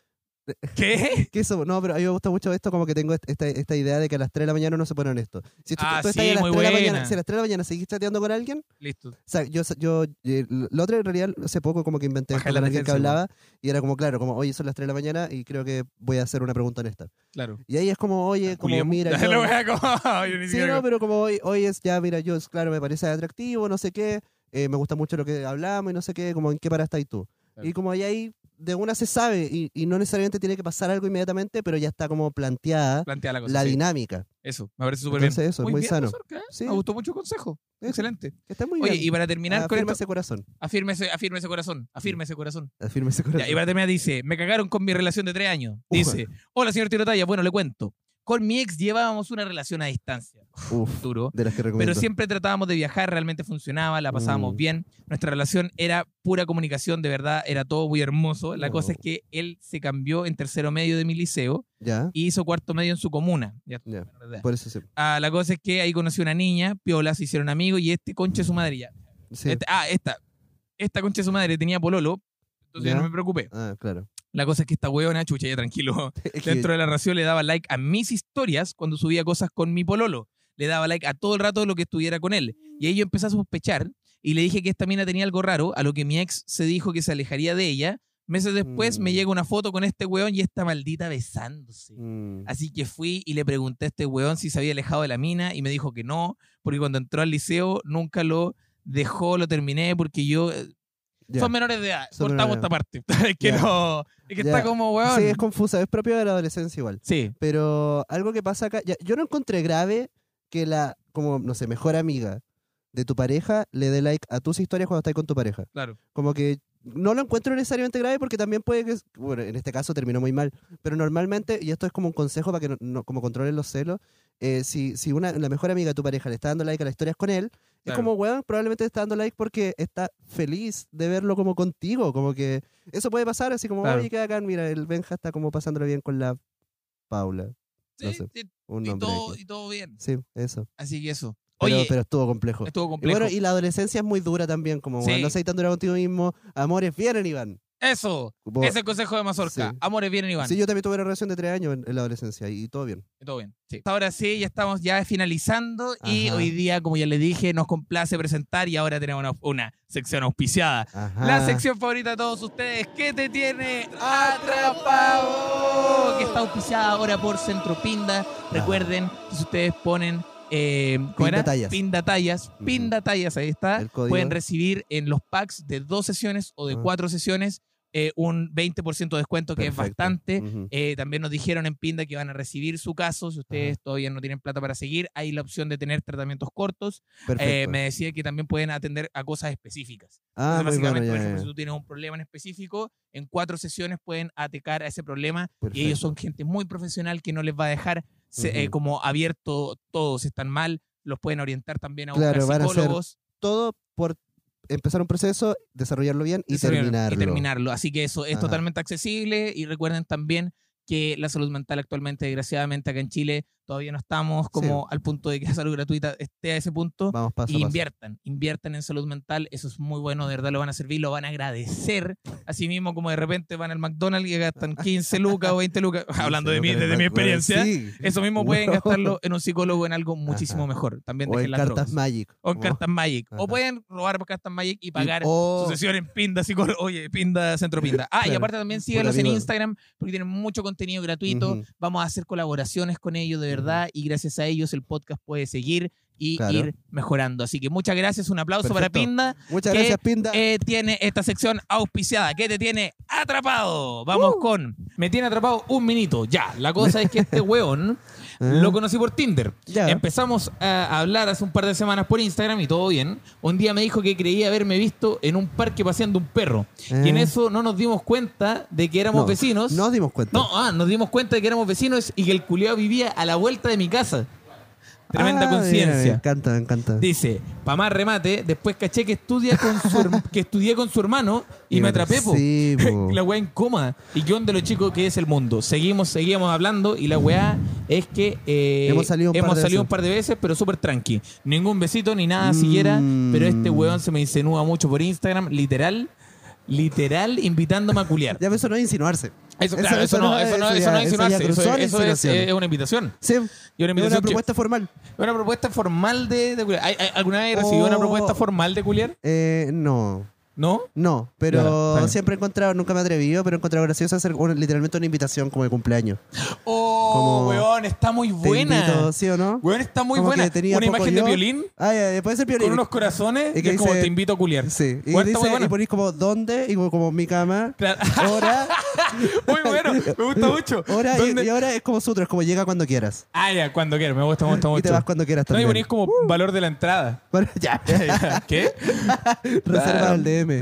¿Qué? ¿Qué eso? No, pero a mí me gusta mucho esto, como que tengo est- esta, esta idea de que a las 3 de la mañana uno se pone honesto. Si tú, Ah, tú estás sí, a las muy 3 de la mañana, si a las 3 de la mañana seguís chateando con alguien, Listo. o sea, yo, yo eh, la otra en realidad hace poco como que inventé con alguien que hablaba y era como, claro, como, oye, son las 3 de la mañana y creo que voy a hacer una pregunta honesta. Claro. Y ahí es como, oye, como, Julián, mira, yo- como- yo ni Sí, no, pero como hoy, hoy es ya, mira, yo, claro, me parece atractivo, no sé qué, eh, me gusta mucho lo que hablamos y no sé qué, como en qué para estás tú. Claro. Y como ahí, ahí de una se sabe y, y no necesariamente tiene que pasar algo inmediatamente, pero ya está como planteada Plantea la cosa. la sí. dinámica. Eso, me parece súper bien. Eso, es muy bien, sano. ¿eh? Sí. Me gustó mucho el consejo. Eso. Excelente. Está muy Oye, bien. y para terminar con esto, corazón. afirme ese, afirme ese corazón, afirme ese corazón. Afirma ese corazón. Ya, y para terminar dice, me cagaron con mi relación de tres años. Dice, hola señor Tirotaya, bueno, le cuento. Con mi ex llevábamos una relación a distancia. Uf, Duro. de las que recomiendo. Pero siempre tratábamos de viajar, realmente funcionaba, la pasábamos Mm. bien. Nuestra relación era pura comunicación, de verdad, era todo muy hermoso. La cosa es que él se cambió en tercero medio de mi liceo Ya, y hizo cuarto medio en su comuna. Ya. Por eso sí. Ah, la cosa es que ahí conocí a una niña, piola, se hicieron amigos y este conche su madre ya. Sí. Este- ah, esta. Esta concha de su madre tenía pololo, entonces Ya. no me preocupé. Ah, claro. La cosa es que esta huevona, chucha, ya tranquilo, dentro de la ración le daba like a mis historias cuando subía cosas con mi pololo. Le daba like a todo el rato lo que estuviera con él. Y ahí yo empecé a sospechar y le dije que esta mina tenía algo raro, a lo que mi ex se dijo que se alejaría de ella. Meses después me Mm. llega una foto con este weón y esta maldita besándose. Mm. Así que fui y le pregunté a este weón si se había alejado de la mina y me dijo que no, porque cuando entró al liceo nunca lo dejó, lo terminé porque yo... Son menores de edad, Son cortamos esta parte. es que Ya. no, es que está como weón. Sí, es confusa, es propio de la adolescencia igual. Sí, Pero algo que pasa acá, yo no encontré grave que la, como, no sé, mejor amiga de tu pareja le dé like a tus historias cuando estás con tu pareja. claro. Como que no lo encuentro necesariamente grave porque también puede que, bueno, en este caso terminó muy mal, pero normalmente, y esto es como un consejo para que no, no- como controlen los celos, eh, si, si una, la mejor amiga de tu pareja le está dando like a las historias con él, es Claro. como, weón, probablemente le está dando like porque está feliz de verlo como contigo, como que eso puede pasar, así como, Claro. oye, qué bacán, mira, el Benja está como pasándolo bien con la Paula, Sí, No sé, sí, un y, todo, y todo bien. Sí, eso. Así que eso. Pero, Oye, pero estuvo complejo. estuvo Y complejo. bueno, y la adolescencia es muy dura también, como, Sí. weón, no seas tan dura contigo mismo, amores vienen y van. Eso, ese es el consejo de Mazorca. Sí. Amores vienen y van. Sí, yo también tuve una relación de tres años en, en la adolescencia y todo bien. Todo bien. Sí. Ahora sí, ya estamos ya finalizando y hoy día, como ya les dije, nos complace presentar y ahora tenemos una, una sección auspiciada. Ajá. La sección favorita de todos ustedes, ¿qué te tiene atrapado? Que está auspiciada ahora por Centro Pinda. Recuerden que si ustedes ponen eh, ¿cómo era? Pindatallas. Pindatallas. Ujú. Pindatallas, ahí está. Pueden recibir en los packs de dos sesiones o de Ah. cuatro sesiones eh, un 20% de descuento, que es bastante. Eh, también nos dijeron en Pinda que van a recibir su caso. Si ustedes todavía no tienen plata para seguir, hay la opción de tener tratamientos cortos. Eh, me decía que también pueden atender a cosas específicas. ah, Entonces, bueno, básicamente, ya, por ejemplo, ya. si tú tienes un problema en específico, en cuatro sesiones pueden atacar a ese problema y ellos son gente muy profesional que no les va a dejar se- eh, Ujú. como abierto todos están mal, los pueden orientar también a buscar Claro, van a ser psicólogos Todo por empezar un proceso, desarrollarlo bien y desarrollar- terminarlo. y terminarlo. Así que eso es Ajá. totalmente accesible y recuerden también que la salud mental actualmente, desgraciadamente, acá en Chile todavía no estamos como al punto de que la salud gratuita esté a ese punto. Vamos paso Y paso. inviertan, inviertan en salud mental, eso es muy bueno, de verdad lo van a servir, lo van a agradecer. Así mismo como de repente van al McDonald's y gastan 15 lucas o 20 lucas, hablando de mí, desde mi experiencia, sí. eso mismo pueden gastarlo en un psicólogo en algo muchísimo Ajá. mejor. También O en las cartas drogas. Magic. O en como- cartas Magic. O pueden robar cartas Magic y pagar o- su sesión en Pinda Psicólogo. Oye, Pinda Centro Pinda. Ah, y aparte también síganlos en. Instagram porque tienen mucho contenido gratuito. Vamos a hacer colaboraciones con ellos, de verdad. Verdad y gracias a ellos el podcast puede seguir y Claro. ir mejorando. Así que muchas gracias, un aplauso para. Pinda. Muchas que, gracias, Pinda. eh, tiene esta sección auspiciada que te tiene atrapado. Vamos Uh. con. Me tiene atrapado un minuto. Ya, la cosa es que este weón Ah. Lo conocí por Tinder. Ya. Empezamos a hablar hace un par de semanas por Instagram y todo bien. Un día me dijo que creía haberme visto en un parque paseando un perro. Y en Eh. eso no nos dimos cuenta de que éramos No, vecinos. Nos dimos cuenta. No, ah, nos dimos cuenta de que éramos vecinos y que el culiao vivía a la vuelta de mi casa. Tremenda Ah, mira, Me conciencia. encanta, me encanta. Dice, pa' más remate, después caché que estudia con su que estudié con su hermano y, me atrapé, po. Sí, po. la weá incómoda. ¿Y qué onda lo chico que es el mundo? Seguimos, seguíamos hablando y la weá es que eh, Hemos salido un par de salido veces. un par de veces, pero súper tranqui. Ningún besito ni nada siquiera, Mm. pero este weón se me insinúa mucho por Instagram, literal, literal, invitándome a culiar. Ya, pero eso no es insinuarse. Eso, claro, eso, no, eso, no, ya- eso no es insinuarse, eso, es, una invitación. Sí, Y una es una invitación propuesta formal. una propuesta formal de, de culiar. ¿Hay- hay- ¿Alguna vez Oh. una propuesta formal de culiar? Eh, no. ¿No? No, pero Claro, está bien. siempre he encontrado, nunca me he atrevido, pero he encontrado gracioso hacer literalmente una invitación como de cumpleaños. Oh, Como- weón, está muy Te buena. invito, ¿sí o no? Weón, está muy Como buena. que tenía Una poco imagen de yo. violín Ah, ya, ya, puede ser violín. con unos corazones Y y que es como dice- te invito a culiar. Sí, y, Weón, está muy dice, buena. y ponís como dónde, y como, como mi cama, Claro. hora, muy bueno, me gusta mucho. hora y, y ahora es como sutro, es como llega cuando quieras. Ah, ya, cuando quieras, me gusta, me gusta Y mucho. te vas cuando quieras No, y también. como valor de la entrada. Bueno, ya, ¿Qué? reserva el DM.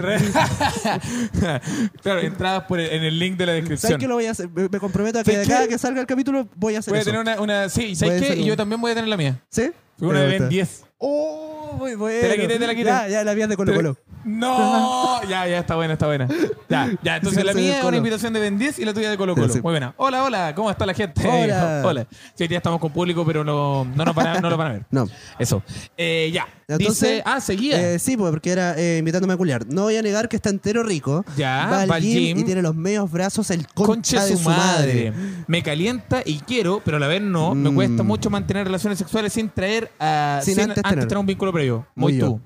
Claro, entradas por el- en el link de la ¿Sabes descripción. qué lo voy a hacer? Me, me comprometo a que ¿Sabes de cada que salga el capítulo voy a hacer Voy a eso. tener una, una sí, Voy ¿sabes qué? Y yo también voy a tener la mía. ¿Sí? Una de Ben gusta. 10. Oh, muy bueno. Te la quité, te la quité. Ya, ya, la mía de Colo Colo. No, ya, ya está buena, está buena. Ya, ya, entonces la mía es una invitación de Ben 10 y la tuya de Colo Colo. Muy buena. Hola, hola, ¿cómo está la gente? Hola. hola. Sí, hoy día estamos con público, pero no, no, nos van a, no lo van a ver. No. Eso. Eh, ya. Entonces, Dice, ah, seguía. Eh, sí, pues, porque era eh, invitándome a culiar. No voy a negar que está entero rico. Ya, va al gym, y tiene los medios brazos el concha, Conche de su madre. Me calienta y quiero, pero a la vez no. Me Mm. cuesta mucho mantener relaciones sexuales sin traer a. Sin antes tener. tener un vínculo previo. Muy, Muy yo.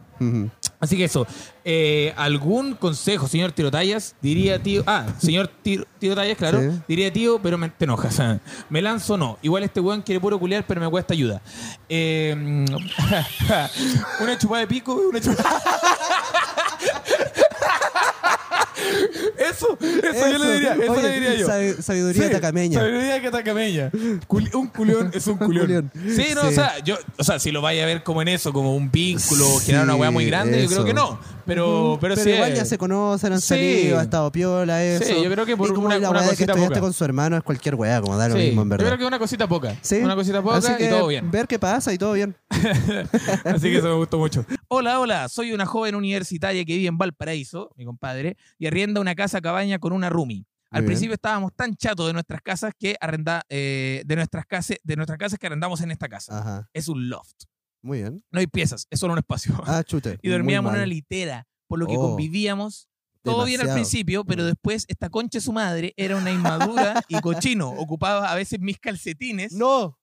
Así que eso. Eh, ¿Algún consejo, señor Tirotallas? Diría tío. Ah, señor Tiro- Tirotallas, claro. Sí. Diría tío, pero me, te enojas. ah. Me lanzo no. Igual este weón quiere puro culiar, pero me cuesta ayuda. Eh, una chupada de pico, una chupada. Eso, eso, yo le diría, eso Oye, le diría yo. sab- sabiduría Sí, tacameña. Sabiduría que tacameña. Un culión es un culión. Sí, no, Sí. o sea, yo, o sea, si lo vaya a ver como en eso, como un vínculo, generar una weá muy grande, yo creo que no. Pero, pero, sí. igual ya se conocen, han Sí. salido, ha estado piola, eso. Sí, yo creo que por y como una- la una de que cosita estudiaste poca. con su hermano es cualquier weá, como da lo Sí, mismo, en yo verdad. creo que una cosita poca. Sí. Una cosita Así poca que y todo bien. Ver qué pasa y todo bien. Así que eso me gustó mucho. Hola, hola. Soy una joven universitaria que vive en Valparaíso, mi compadre, y arrienda una casa cabaña con una roomie. Al Muy bien. principio estábamos tan chatos de nuestras casas que arrenda, eh, de nuestras casas, de nuestras casas que arrendamos en esta casa. Ajá. Es un loft. Muy bien. No hay piezas, es solo un espacio. Ah, chute. y dormíamos en una litera, por lo que Oh. convivíamos. Todo bien al principio, pero Mm. después esta concha de su madre era una inmadura y cochino. Ocupaba a veces mis calcetines ¡No!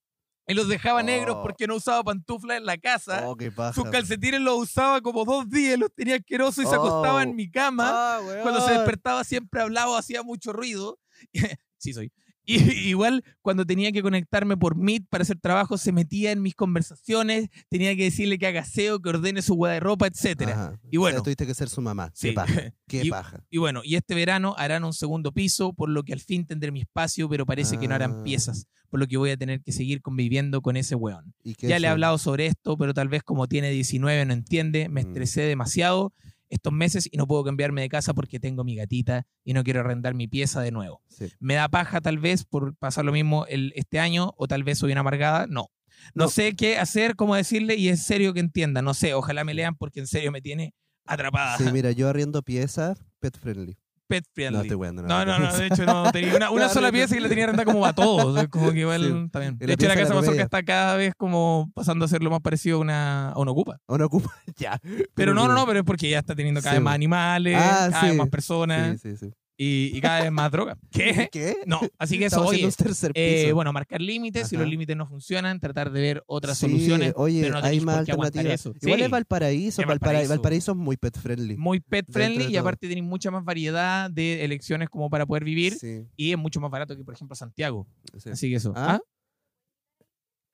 y los dejaba negros Oh. porque no usaba pantuflas en la casa. Oh, qué paja. Sus calcetines los usaba como dos días, los tenía asquerosos y se acostaba Oh. en mi cama. Ah. Cuando se despertaba siempre hablaba, hacía mucho ruido. sí, soy. Y, igual cuando tenía que conectarme por Meet para hacer trabajo, se metía en mis conversaciones, tenía que decirle que haga aseo, que ordene su guardarropa, etcétera. Ajá. Y bueno. O sea, tuviste que ser su mamá. Sí. Qué paja. Qué Y- paja. Y bueno, y este verano harán un segundo piso, por lo que al fin tendré mi espacio, pero parece que no harán Ah. piezas, por lo que voy a tener que seguir conviviendo con ese weón. ¿Y Ya le he hablado sobre esto, pero tal vez como tiene 19 no entiende, me Mm. estresé demasiado estos meses y no puedo cambiarme de casa porque tengo mi gatita y no quiero arrendar mi pieza de nuevo. Sí. Me da paja tal vez por pasar lo mismo el, este año o tal vez soy una amargada, no. No, No. sé qué hacer, cómo decirle y en serio que entienda, no sé, ojalá me lean porque en serio me tiene atrapada. Sí, mira, yo arriendo piezas pet friendly. Pet No, estoy weando. No, no, no, de hecho no tenía una, una sola pieza y la tenía rentada como a todos. Como que igual Sí. Y De hecho, la casa mazorca está cada vez como pasando a ser lo más parecido a una, a una ocupa. O no ocupa. ya. Pero no, no, no, pero es porque ya está teniendo cada Sí, vez más animales, Ah, cada vez más personas Sí, sí, sí. Y, y cada vez más droga. ¿Qué? ¿Qué? No, así que eso, oye, eh, bueno, marcar límites, si los límites no funcionan, tratar de ver otras Sí, soluciones, Oye, pero no hay más alternativas. eso. Igual Sí, es Valparaíso. Valparaíso. Es muy pet friendly. muy pet friendly y aparte tenéis mucha más variedad de elecciones como para poder vivir Sí, y es mucho más barato que, por ejemplo, Santiago. sí. Así que eso. ¿Ah? ¿Ah?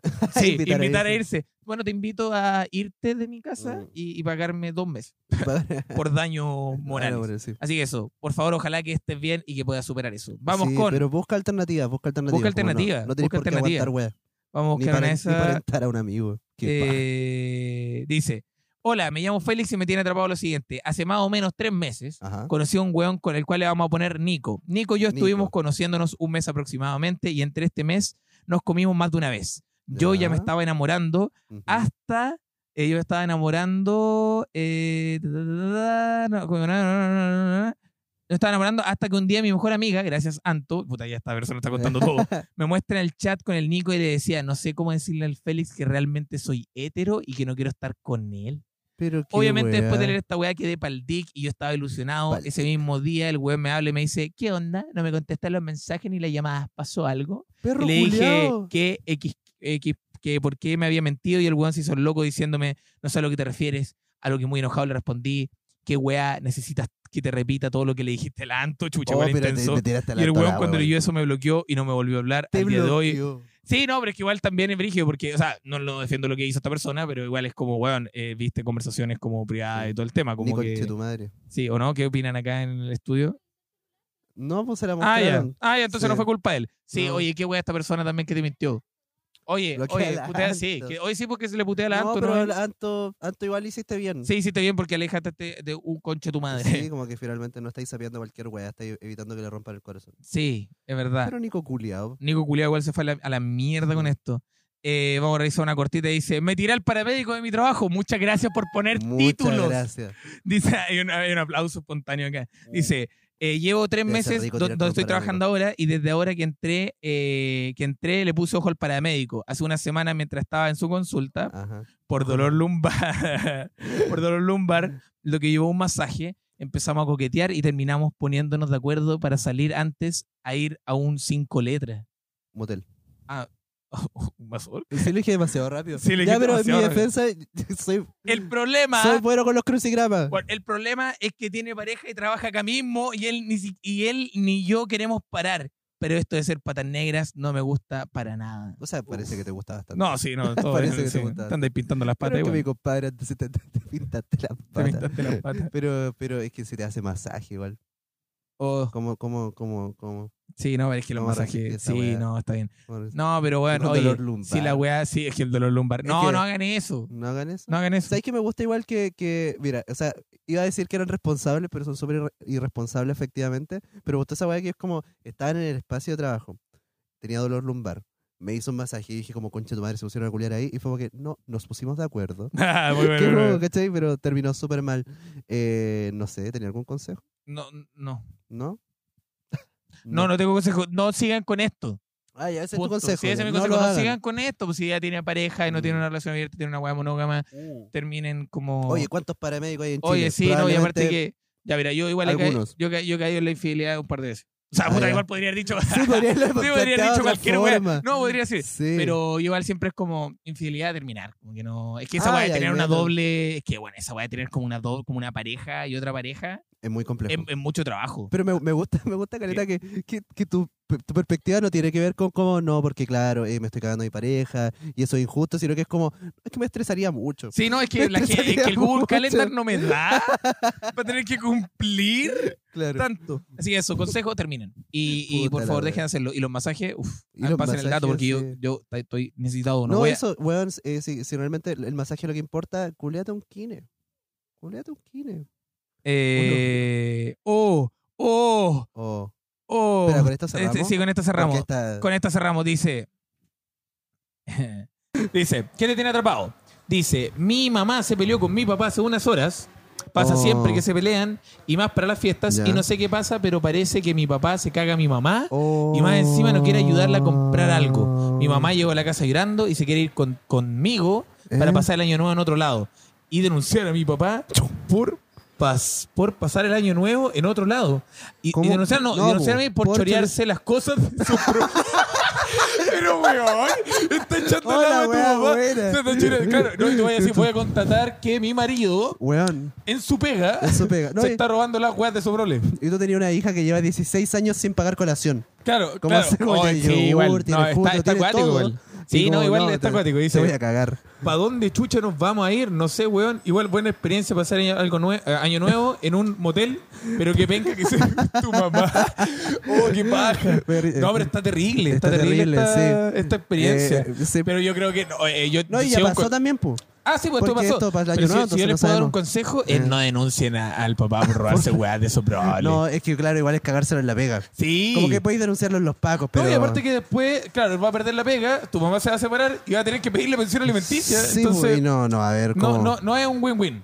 Sí, Invitar invitar, a irse. Bueno, te invito a irte de mi casa Mm. y, y pagarme dos meses por daño moral. Bueno, sí. Así que eso, por favor, ojalá que estés bien y que puedas superar eso. Vamos Sí, con, Pero busca alternativas, busca alternativas. Busca como no- alternativa, No, tenés busca por qué aguantar, wea. vamos Ni con para, ni esa. para entrar a un amigo. Eh, dice, hola, me llamo Félix y me tiene atrapado lo siguiente. Hace más o menos tres meses Ajá. conocí a un weón con el cual le vamos a poner Nico. Nico y yo estuvimos Nico. conociéndonos un mes aproximadamente y entre este mes nos comimos más de una vez. Yo ya me estaba enamorando hasta eh, yo estaba enamorando eh, me estaba enamorando hasta que un día mi mejor amiga, gracias Anto, puta ya esta persona está contando todo, me muestra en el chat con el Nico y le decía, no sé cómo decirle al Félix que realmente soy hetero y que no quiero estar con él. Pero qué Obviamente después de leer esta weá quedé pa'l dick y yo estaba ilusionado. Pa'l Ese mismo día el weón me habla y me dice, ¿qué onda? No me contestan los mensajes ni las llamadas, ¿pasó algo? Perro Y le dije que, X, X- que por qué me había mentido y el weón se hizo loco diciéndome, no sé a lo que te refieres. A lo que muy enojado le respondí, ¿qué weá necesitas que te repita todo lo que le dijiste al Anto? Chucha, Oh, pero intenso. te tiraste Y el weón cuando leyó eso me bloqueó y no me volvió a hablar Te al día de hoy. Sí, no, pero es que igual también es brígido porque, o sea, no lo defiendo lo que hizo esta persona, pero igual es como, weón, eh, viste conversaciones como privadas Sí. y todo el tema, como Ni que... conche tu madre. Sí, ¿o no? ¿Qué opinan acá en el estudio? No, pues se la Ah, ya. mostraron. Ah, ya, entonces no fue culpa de él. Sí, No. oye, qué wea esta persona también que te mintió. Oye, oye, al putea, sí, Anto. que, oye, sí, porque se le putea a la no, Anto, pero ¿no? el Anto, Anto igual hiciste bien. Sí, hiciste bien porque aléjate de, un conche tu madre. Sí, como que finalmente no estáis sabiendo cualquier wea, estáis evitando que le rompan el corazón. Sí, es verdad. Pero Nico culiao. Nico Culiao igual se fue a la, a la mierda con esto. Eh, vamos a revisar una cortita. Dice, me tiré al paramédico de mi trabajo. Muchas gracias por poner Muchas títulos. gracias. Dice, hay un, hay un aplauso espontáneo acá. Dice, eh, llevo tres Debe meses do- donde estoy trabajando ahora y desde ahora que entré, eh, que entré le puse ojo al paramédico. Hace una semana mientras estaba en su consulta, Ajá. por dolor lumbar, por dolor lumbar, lo que llevó un masaje, empezamos a coquetear y terminamos poniéndonos de acuerdo para salir antes a ir a un cinco letras. Motel. Ah, un mazor. Sí, lo dije demasiado rápido. Sí, ya, pero en mi defensa, soy, El problema... soy bueno con los crucigramas. El problema es que tiene pareja y trabaja acá mismo y él ni, y él ni yo queremos parar. Pero esto de ser patas negras no me gusta para nada. O sea, parece que te gusta bastante. No, sí, no, todo Parece que te sí. gusta. Están ahí pintando las pero patas que igual. mi compadre te, te- te pintaste las Te patas. pintaste las patas. Pero, pero es que se te hace masaje igual. Oh, ¿Cómo, cómo, cómo, cómo? Sí, no, es que los ¿Cómo masajes. Sí, weá? no, está bien. No, pero bueno, oye, dolor lumbar. si la weá, sí, es que el dolor lumbar. Es No, no hagan eso. ¿No hagan eso? No hagan eso. ¿Sabes que me gusta igual que, que, mira, o sea, iba a decir que eran responsables, pero son súper irre- irresponsables efectivamente, pero gustó esa weá que es como, estaban en el espacio de trabajo, tenía dolor lumbar, me hizo un masaje y dije como, concha tu madre, se pusieron a culiar ahí, y fue como que, no, nos pusimos de acuerdo. Ah, muy bueno. ¿cachai? Pero terminó súper mal. Eh, no sé, ¿tenía algún consejo? No, no. ¿No? No, no tengo consejo. No sigan con esto. Ah, ya, ese es tu consejo. Sí, ese es mi no consejo. No, sigan con esto. Pues si ya tiene pareja y no tiene Mm. una relación abierta, tiene una hueá monógama, terminen como. Oye, ¿cuántos paramédicos hay en Chile? Oye, sí, no, y aparte que. Ya, mira, yo igual he ca- Algunos. yo, yo he caído en la infidelidad un par de veces. O sea, Ah, puta, ya. igual podría haber dicho. Sí, podría haberlo Sí, podría haber dicho cualquier wea. No, podría decir. Sí. Pero igual siempre es como infidelidad terminar. Como que no. Es que esa Ah, weá de tener una doble. Es que bueno, esa weá de tener como una do- como una pareja y otra pareja Es muy complejo. es, es mucho trabajo. Pero me, me gusta, me gusta, Caleta, que, que, que tu, tu perspectiva no tiene que ver con cómo no, porque claro, eh, me estoy cagando a mi pareja y eso es injusto, sino que es como, es que me estresaría mucho. Sí, no, es que, la, es que el Google mucho. Calendar no me da para tener que cumplir Claro. tanto. Así que eso, consejo, terminen. Y, y por favor, dejen de hacerlo. Y los masajes, uff, pasen el dato porque yo, sí. yo estoy necesitado. No, No, voy a- eso, weón, eh, si, si realmente el el masaje es lo que importa, culeate un kine. Culeate un kine. Eh, oh, oh, Oh, oh. Espera, ¿con esto Este, cerramos? sí, con esta cerramos. esta- Con esta cerramos, dice. dice, ¿qué te tiene atrapado? Dice, mi mamá se peleó con mi papá hace unas horas. Pasa Oh. siempre que se pelean y más para las fiestas. Ya. Y no sé qué pasa, pero parece que mi papá se caga a mi mamá Oh. y más encima no quiere ayudarla a comprar algo. Mi mamá llegó a la casa llorando y se quiere ir con- conmigo para ¿Eh? pasar el año nuevo en otro lado y denunciar a mi papá por, pas- por pasar el año nuevo en otro lado. Y, y denunciar, no, No, denunciarme po, por, por chorearse las cosas de su Pero, weón, está echando Hola, la a tu buena. Se está. Claro, no, y te voy a decir, voy a contratar que mi marido, Weón, en su pega, eso pega. No, se y, está robando las weas de su prole. y tú tenías una hija que lleva 16 años sin pagar colación. Claro, ¿Cómo claro. hace como tiene sí, igual. No, está, está acuático igual. Sí, no, igual está te- acuático. Te voy Dice, a cagar. ¿para dónde chucha nos vamos a ir? No sé, weón. Igual buena experiencia pasar año- algo nue- eh, año nuevo en un motel, pero que venga que sea tu mamá. Oh, qué paja. No, pero está terrible, está, Está terrible, terrible, esta, sí. esta experiencia. Eh, sí. Pero yo creo que no, eh, yo No, y ya un pasó también, pues. Ah, sí, pues esto Porque pasó. esto pasa el año si, nuevo, si yo entonces les no puedo dar un sabemos. consejo, eh, Eh. no denuncien a- al papá por robarse weá de esos probables. No, es que claro, igual es cagárselo en la pega. sí. Como que podéis denunciarlo en los pacos, pero. No, y aparte que después, claro, él va a perder la pega, tu mamá se va a separar y va a tener que pedirle pensión alimenticia. Sí, entonces, pues, y no, no, a ver, no, ¿cómo? no, no es un win-win.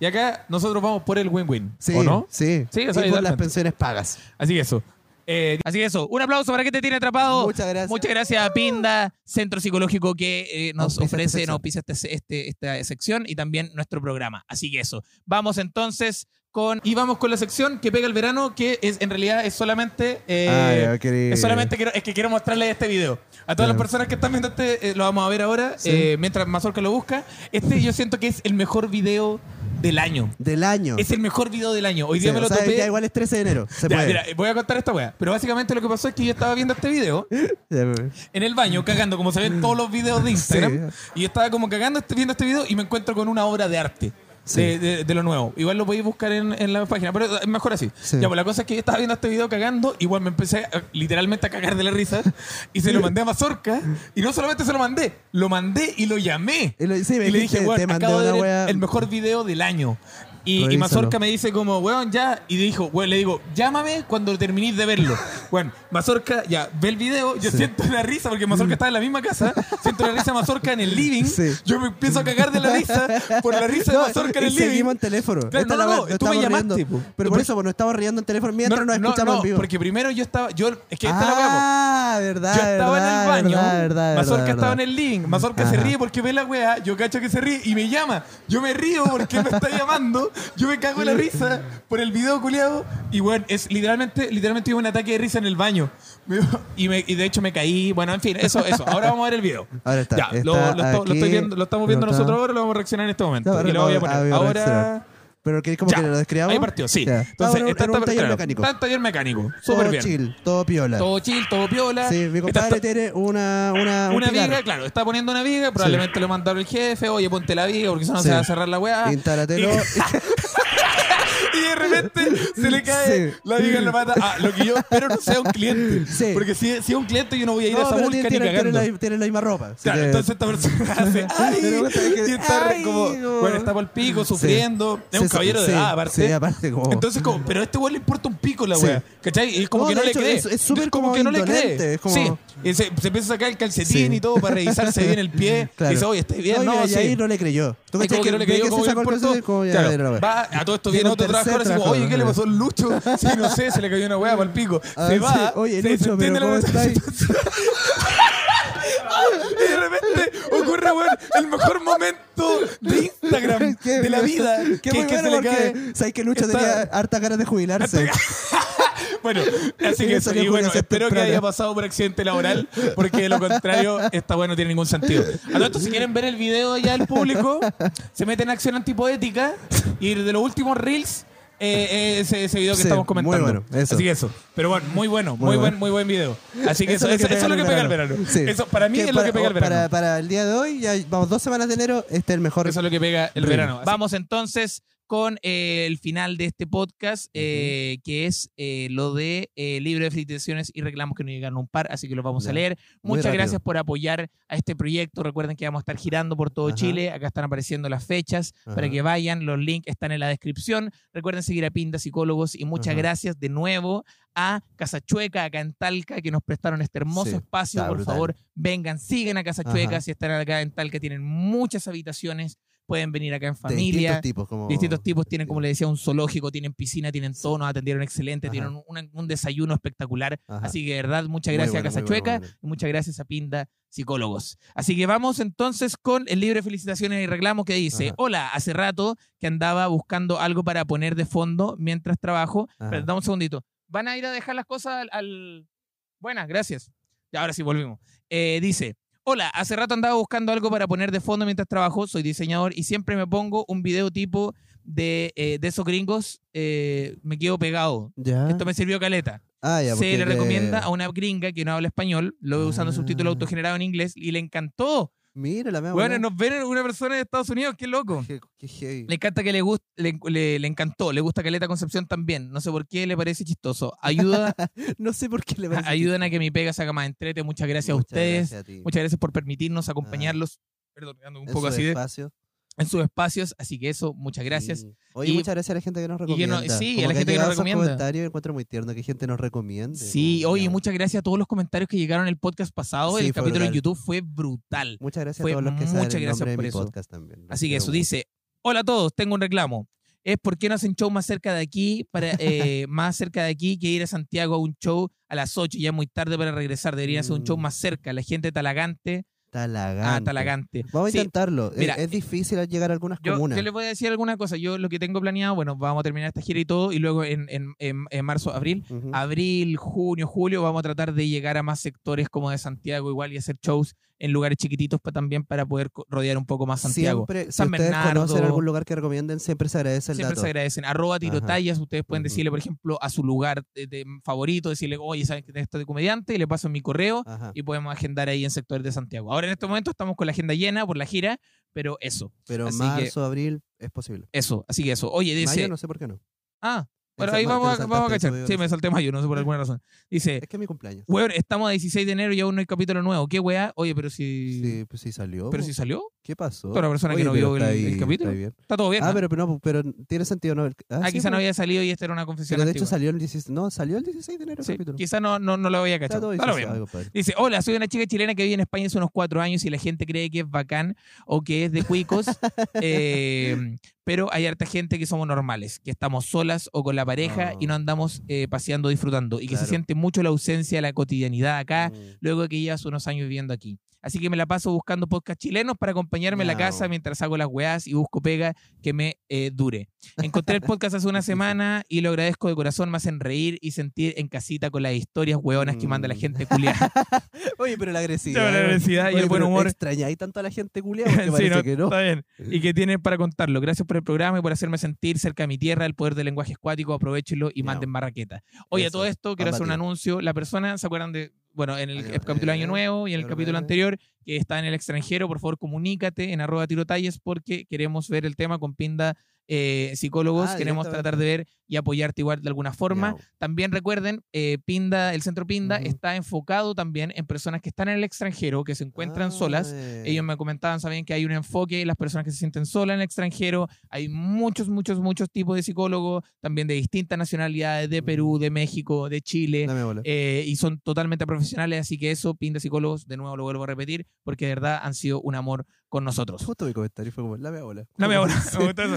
Y acá nosotros vamos por el win-win. Sí, ¿O no? sí. Sí, o y sea, por las pensiones pagas. Así que eso. Eh, así que eso. Un aplauso para que te tiene atrapado. Muchas gracias. Muchas gracias a Pinda, Centro Psicológico que eh, nos esta ofrece, nos auspicia este, este- esta sección y también nuestro programa. Así que eso. Vamos entonces con. Y vamos con la sección que pega el verano, que es en realidad es solamente. eh, Ah, ya, querí- es solamente quiero, es que quiero mostrarles este video. A todas las personas que están viendo este, lo vamos a ver ahora, Sí. mientras Mazorca lo busca. Este yo siento que es el mejor video del año. Del año. Es el mejor video del año. Hoy Sí, día me lo o sea, topé. ya igual es 13 de enero. Se Ya, puede. mira, voy a contar esta weá. Pero básicamente lo que pasó es que yo estaba viendo este video en el baño, cagando, como se ven todos los videos de Instagram. Y yo estaba como cagando este- viendo este video y me encuentro con una obra de arte. Sí. De, de- de lo nuevo. Igual lo podéis buscar en, en la página, pero es mejor así. Sí. Ya, pues la cosa es que yo estaba viendo este video cagando, igual me empecé a- literalmente a cagar de la risa y se lo mandé a Mazorca. Y no solamente se lo mandé, lo mandé y lo llamé. Y lo- sí, me y le dije, mandé acabo de ver el mejor video del año. Y, y. Mazorca me dice como, weón, ya. Y dijo, weón, le digo, llámame cuando terminéis de verlo. Bueno, Mazorca, ya, ve el video. Yo siento una risa porque Mazorca estaba en la misma casa. Siento la risa de Mazorca en el living. Sí. Yo me empiezo a cagar de la risa por la risa de No, Mazorca en el living. seguimos en teléfono. Claro, Esta no, la no, no, tú me llamaste, riendo. Pero por eso pues, nos estamos riendo en teléfono mientras nos escuchamos en vivo. porque primero yo estaba, yo, es que esta es la weá, po. ah, verdad, Yo estaba verdad, en el baño, verdad, verdad, Mazorca estaba en el living, Mazorca se ríe porque ve la weá, yo cacho que se ríe y me llama. Yo me río porque él me está llamando, yo me cago en la risa por el video culiado y bueno, es literalmente, literalmente tuve un ataque de risa en el baño. Y, me- y de hecho me caí, bueno, en fin, eso, eso. Ahora vamos a ver el video. Ahora está, Ya, está lo, estoy viendo, lo estamos viendo está- nosotros ahora, lo vamos a reaccionar en este momento. Ya, y lo voy a poner. Ahora... Pero que como Ya, que lo describamos. Ahí partió, sí. Ya. Entonces, en, está, en un taller claro, mecánico. Está en taller mecánico. todo Súper bien. chill, todo piola. Todo chill, todo piola. Sí, mi compadre está- tiene una una, un una viga, claro, está poniendo una viga, probablemente lo mandaron el jefe, oye, ponte la viga porque si no Sí. se va a cerrar la weá. Instálatelo. Y de repente se le cae Sí. la viga en la pata. Ah, lo que yo espero no sea un cliente. Sí. Porque si, si es un cliente yo no voy a ir a No, esa pero vulca tiene, ni tiene, tiene cagando. la, tiene la misma ropa. Claro, que- entonces esta persona hace ¡ay! Y está ¡ay! como, no. bueno, está por el pico, sufriendo. Es un caballero de edad, aparte. Aparte como... Entonces, como, pero a este güey le importa un pico la wea. ¿Cachai? Y es como No, que no le hecho, cree. es- súper como como que no le cree. es como- Sí. Y se, se empieza a sacar el calcetín y todo para revisarse bien el pie. Claro. Y dice, oye, ¿estás bien? No, y ahí no le creyó. ¿Tú Es cachai como que no le creyó, que como ya Claro, va, a todo esto viene otro tercer así como, oye, ¿qué le pasó al Lucho? Sí, no sé, se le cayó una wea para el pico. Ah, se sí. va. Oye, se Lucho, pero la ¿cómo estáis? Y de repente ocurre, weón, el mejor momento de Instagram Qué- de la vida. Qué que, muy que bueno se le porque cae. sabes que Lucho Está- tenía harta ganas de jubilarse. Bueno, así que eso. Y bueno, espero que haya pasado por accidente laboral, porque de lo contrario, esta weá no tiene ningún sentido. A todo esto, si quieren ver el video ya del público, se meten en acción antipoética y de los últimos reels. Eh, eh, ese, ese video que Sí, estamos muy comentando. bueno, eso. Así que eso. Pero bueno, muy bueno, muy, Muy buen, bueno. muy buen video. Así que eso, es eso, eso es lo que pega el verano. Sí. Eso para mí Que es lo que pega el verano. Para, para el día de hoy, ya vamos dos semanas de enero, este es el mejor. Eso es lo que pega el verano. Vamos entonces con eh, el final de este podcast, eh, que es eh, lo de libro de felicitaciones y reclamos que nos llegaron un par, así que los vamos a leer. Muy Muchas rápido. gracias por apoyar a este proyecto. Recuerden que vamos a estar girando por todo Ajá. Chile. Acá están apareciendo las fechas para que vayan. Los links están en la descripción. Recuerden seguir a Pinda Psicólogos y muchas Ajá. gracias de nuevo a Casa Chueca, acá en Talca, que nos prestaron este hermoso Sí, espacio. Por brutal. favor, vengan, sigan a Casa. Chueca. Si están acá en Talca, tienen muchas habitaciones. Pueden venir acá en familia. distintos tipos. Como... Distintos tipos tienen, como le decía, un zoológico, tienen piscina, tienen todo, nos atendieron excelente, Ajá. tienen un, un desayuno espectacular. Ajá. Así que, de verdad, muchas gracias bueno, a Casa muy bueno, Chueca muy bueno. y muchas gracias a Pinda Psicólogos. Así que vamos entonces con el libro de felicitaciones y reclamos que dice: Ajá. Hola, hace rato que andaba buscando algo para poner de fondo mientras trabajo. Pero, dame un segundito. ¿Van a ir a dejar las cosas al. al- Buenas, gracias. Ya, ahora sí, volvimos. Eh, dice. Hola, hace rato andaba buscando algo para poner de fondo mientras trabajo, soy diseñador y siempre me pongo un video tipo de, eh, de esos gringos, eh, me quedo pegado. Ya. Esto me sirvió caleta. Ah, ya, se le recomienda a una gringa que no habla español, lo ve usando Ah. subtítulo autogenerado en inglés y le encantó. Mira, la mea Bueno, nos ven una persona de Estados Unidos, qué loco. Qué, qué heavy. Le encanta que le guste, le, le- le encantó, le gusta Caleta Concepción también. No sé por qué le parece chistoso. Ayuda, No sé por qué le parece ayudan a que mi pega se haga más entrete. Muchas gracias a Muchas ustedes. gracias a ti. Muchas gracias por permitirnos acompañarlos. Perdón, ando un poco así de- espacio. En sus espacios. Así que eso, muchas gracias. Sí. Oye, Y- muchas gracias a la gente que nos y que recomienda. no- sí, Como a la gente que nos recomienda. comentarios encuentro muy tierno que gente nos recomiende. Sí, oye, muchas gracias a todos los comentarios que llegaron en el podcast pasado. Sí, el capítulo en. YouTube fue brutal. Muchas gracias fue a todos los que muchas el gracias por eso. podcast también. Así que eso mucho. dice. Hola a todos, tengo un reclamo. Es por qué no hacen show más cerca de aquí, para, eh, más cerca de aquí que ir a Santiago a un show a las 8, ya es muy tarde para regresar. Deberían hacer un show Mm. más cerca. La gente Talagante. Talagante. Ah, Talagante. Vamos a intentarlo. Es- mira, es, difícil llegar a algunas Yo, comunas. yo les voy a decir alguna cosa. Yo lo que tengo planeado, bueno, vamos a terminar esta gira y todo, y luego en, en, en, en marzo, abril, abril, junio, julio, vamos a tratar de llegar a más sectores como de Santiago igual y hacer shows en lugares chiquititos pa- también para poder rodear un poco más Santiago. Siempre, si San ustedes Bernardo. conocen algún lugar que recomienden, siempre se agradece el Siempre dato. se agradecen. Arroba tirotallas, ustedes pueden decirle, por ejemplo, a su lugar de, de favorito, decirle, oye, ¿saben que esto de comediante? Y le paso mi correo Ajá. y podemos agendar ahí en sectores de Santiago. Ahora en este momento estamos con la agenda llena por la gira, pero eso, Pero Así marzo, abril, es posible. eso, así que eso. Oye, dice... Mayo no sé por qué no. Ah, bueno, Esa- ahí vamos a, vamos a cachar. Sí, me salté mayo, no sé por alguna razón. Dice, Es que es mi cumpleaños. weón, estamos a 16 de enero y aún no hay capítulo nuevo. ¿Qué weá? Oye, pero si... Sí, pues sí salió. Pero po. si salió, ¿Qué pasó? Toda la persona que no pero vio el- capítulo. está bien. está todo bien. Ah, ¿no? pero, no, pero tiene sentido, ¿no? El- Ah, sí, quizá no po. había salido y esta era una confesión Pero de hecho salió el 16. No, salió el 16 de enero el Sí, capítulo. quizá no, no, no lo había cachado. todo Está mismo. compadre. Dice, hola, soy una chica chilena que vive en España hace unos cuatro años y la gente cree que es bacán o que es de cuicos, eh, pero hay harta gente que somos normales, que estamos solas o con la pareja y no andamos eh, paseando, disfrutando y que se siente mucho la ausencia de la cotidianidad acá, Mm. luego de que llevas unos años viviendo aquí. Así que me la paso buscando podcast chilenos para acompañarme en la casa mientras hago las weás y busco pega que me eh, dure. Encontré el podcast hace una semana y lo agradezco de corazón, me hacen reír y sentir en casita con las historias hueonas que manda la Mm. gente culiada. Oye, pero la agresividad. Pero la ¿no? agresividad y el buen humor. Extrañáis tanto a la gente culiada porque Sí, parece ¿no? que no. Está bien. Y que tienen para contarlo. Gracias por el programa y por hacerme sentir cerca de mi tierra, el poder del lenguaje escuático. Aprovechenlo y manden barraqueta. Oye, a Eso, todo esto quiero hacer un anuncio. La persona, ¿se acuerdan de.? Bueno, en el, Año- capítulo Año Nuevo y en el capítulo anterior, que está en el extranjero, por favor comunícate en arroba tirotalles porque queremos ver el tema con Pinda eh, Psicólogos. Ah, queremos tratar de ver y apoyarte igual de alguna forma. También recuerden, eh, Pinda, el centro Pinda está enfocado también en personas que están en el extranjero, que se encuentran Ah, solas. eh. Ellos me comentaban, saben que hay un enfoque en las personas que se sienten solas en el extranjero. Hay muchos, muchos, muchos tipos de psicólogos, también de distintas nacionalidades, de Perú, de México, de Chile. Eh, y son totalmente profesionales, así que eso, Pinda Psicólogos, de nuevo lo vuelvo a repetir, porque de verdad han sido un amor con nosotros. Justo mi comentario fue como, la bola. La mea bola,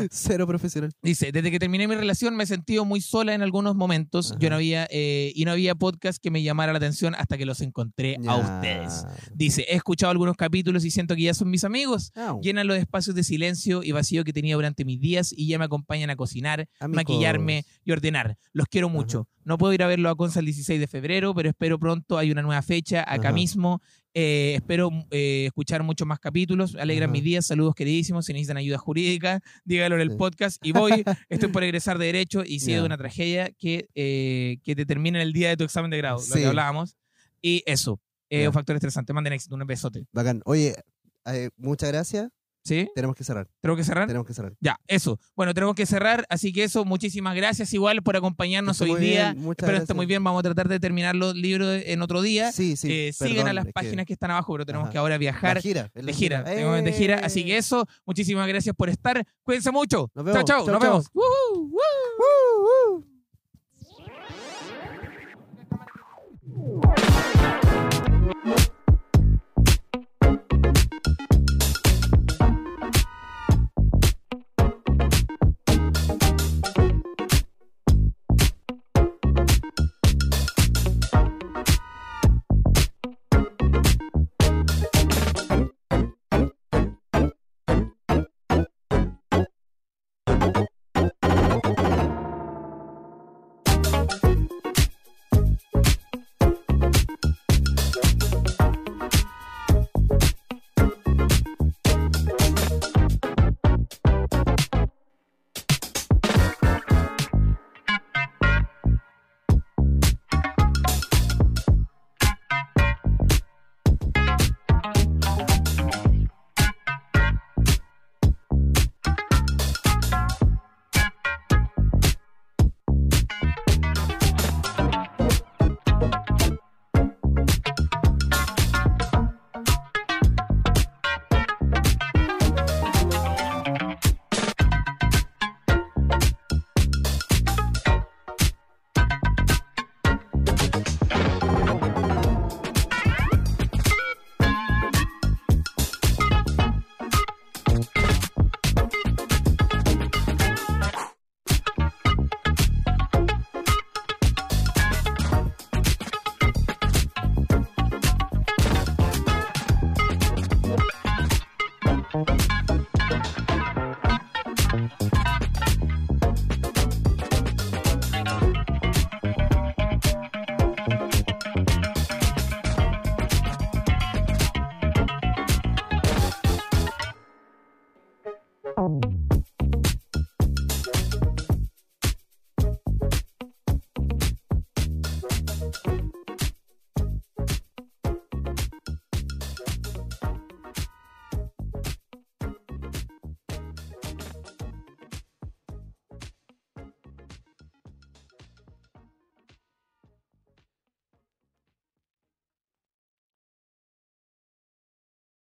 Profesional. Dice, desde que terminé mi relación me he sentido muy sola en algunos momentos. Yo no había, eh, y no había podcast que me llamara la atención hasta que los encontré a ustedes. Dice, he escuchado algunos capítulos y siento que ya son mis amigos. Au. Llenan los espacios de silencio y vacío que tenía durante mis días y ya me acompañan a cocinar, Amigos. maquillarme y ordenar. Los quiero mucho. No puedo ir a verlo a Conza el 16 de febrero, pero espero pronto hay una nueva fecha acá Ajá. mismo. Eh, espero eh, escuchar muchos más capítulos. Alegran Ajá. mis días. Saludos queridísimos. Si necesitan ayuda jurídica, dígalo en el Sí. podcast. Y voy. Estoy por egresar de Derecho y sigue Ya. de una tragedia que, eh, que te termina el día de tu examen de grado, lo Sí. que hablábamos. Y eso. Ya. un factor estresante. Manden éxito. Un besote. Bacán. Oye, eh, muchas gracias. ¿Sí? Tenemos que cerrar. ¿Tenemos que cerrar? Tenemos que cerrar. Ya, eso. Bueno, tenemos que cerrar, así que eso, muchísimas gracias igual por acompañarnos hoy día. Bien, muchas Espero esté muy bien, vamos a tratar de terminar los libros en otro día. Sí, sí. Eh, sigan a las páginas que... están abajo, pero tenemos que ahora viajar. La gira, de gira. De gira. Así que ¡Eh! eso, muchísimas gracias por estar. Cuídense mucho. Nos vemos. Chao, chao. Nos vemos. Uh -huh.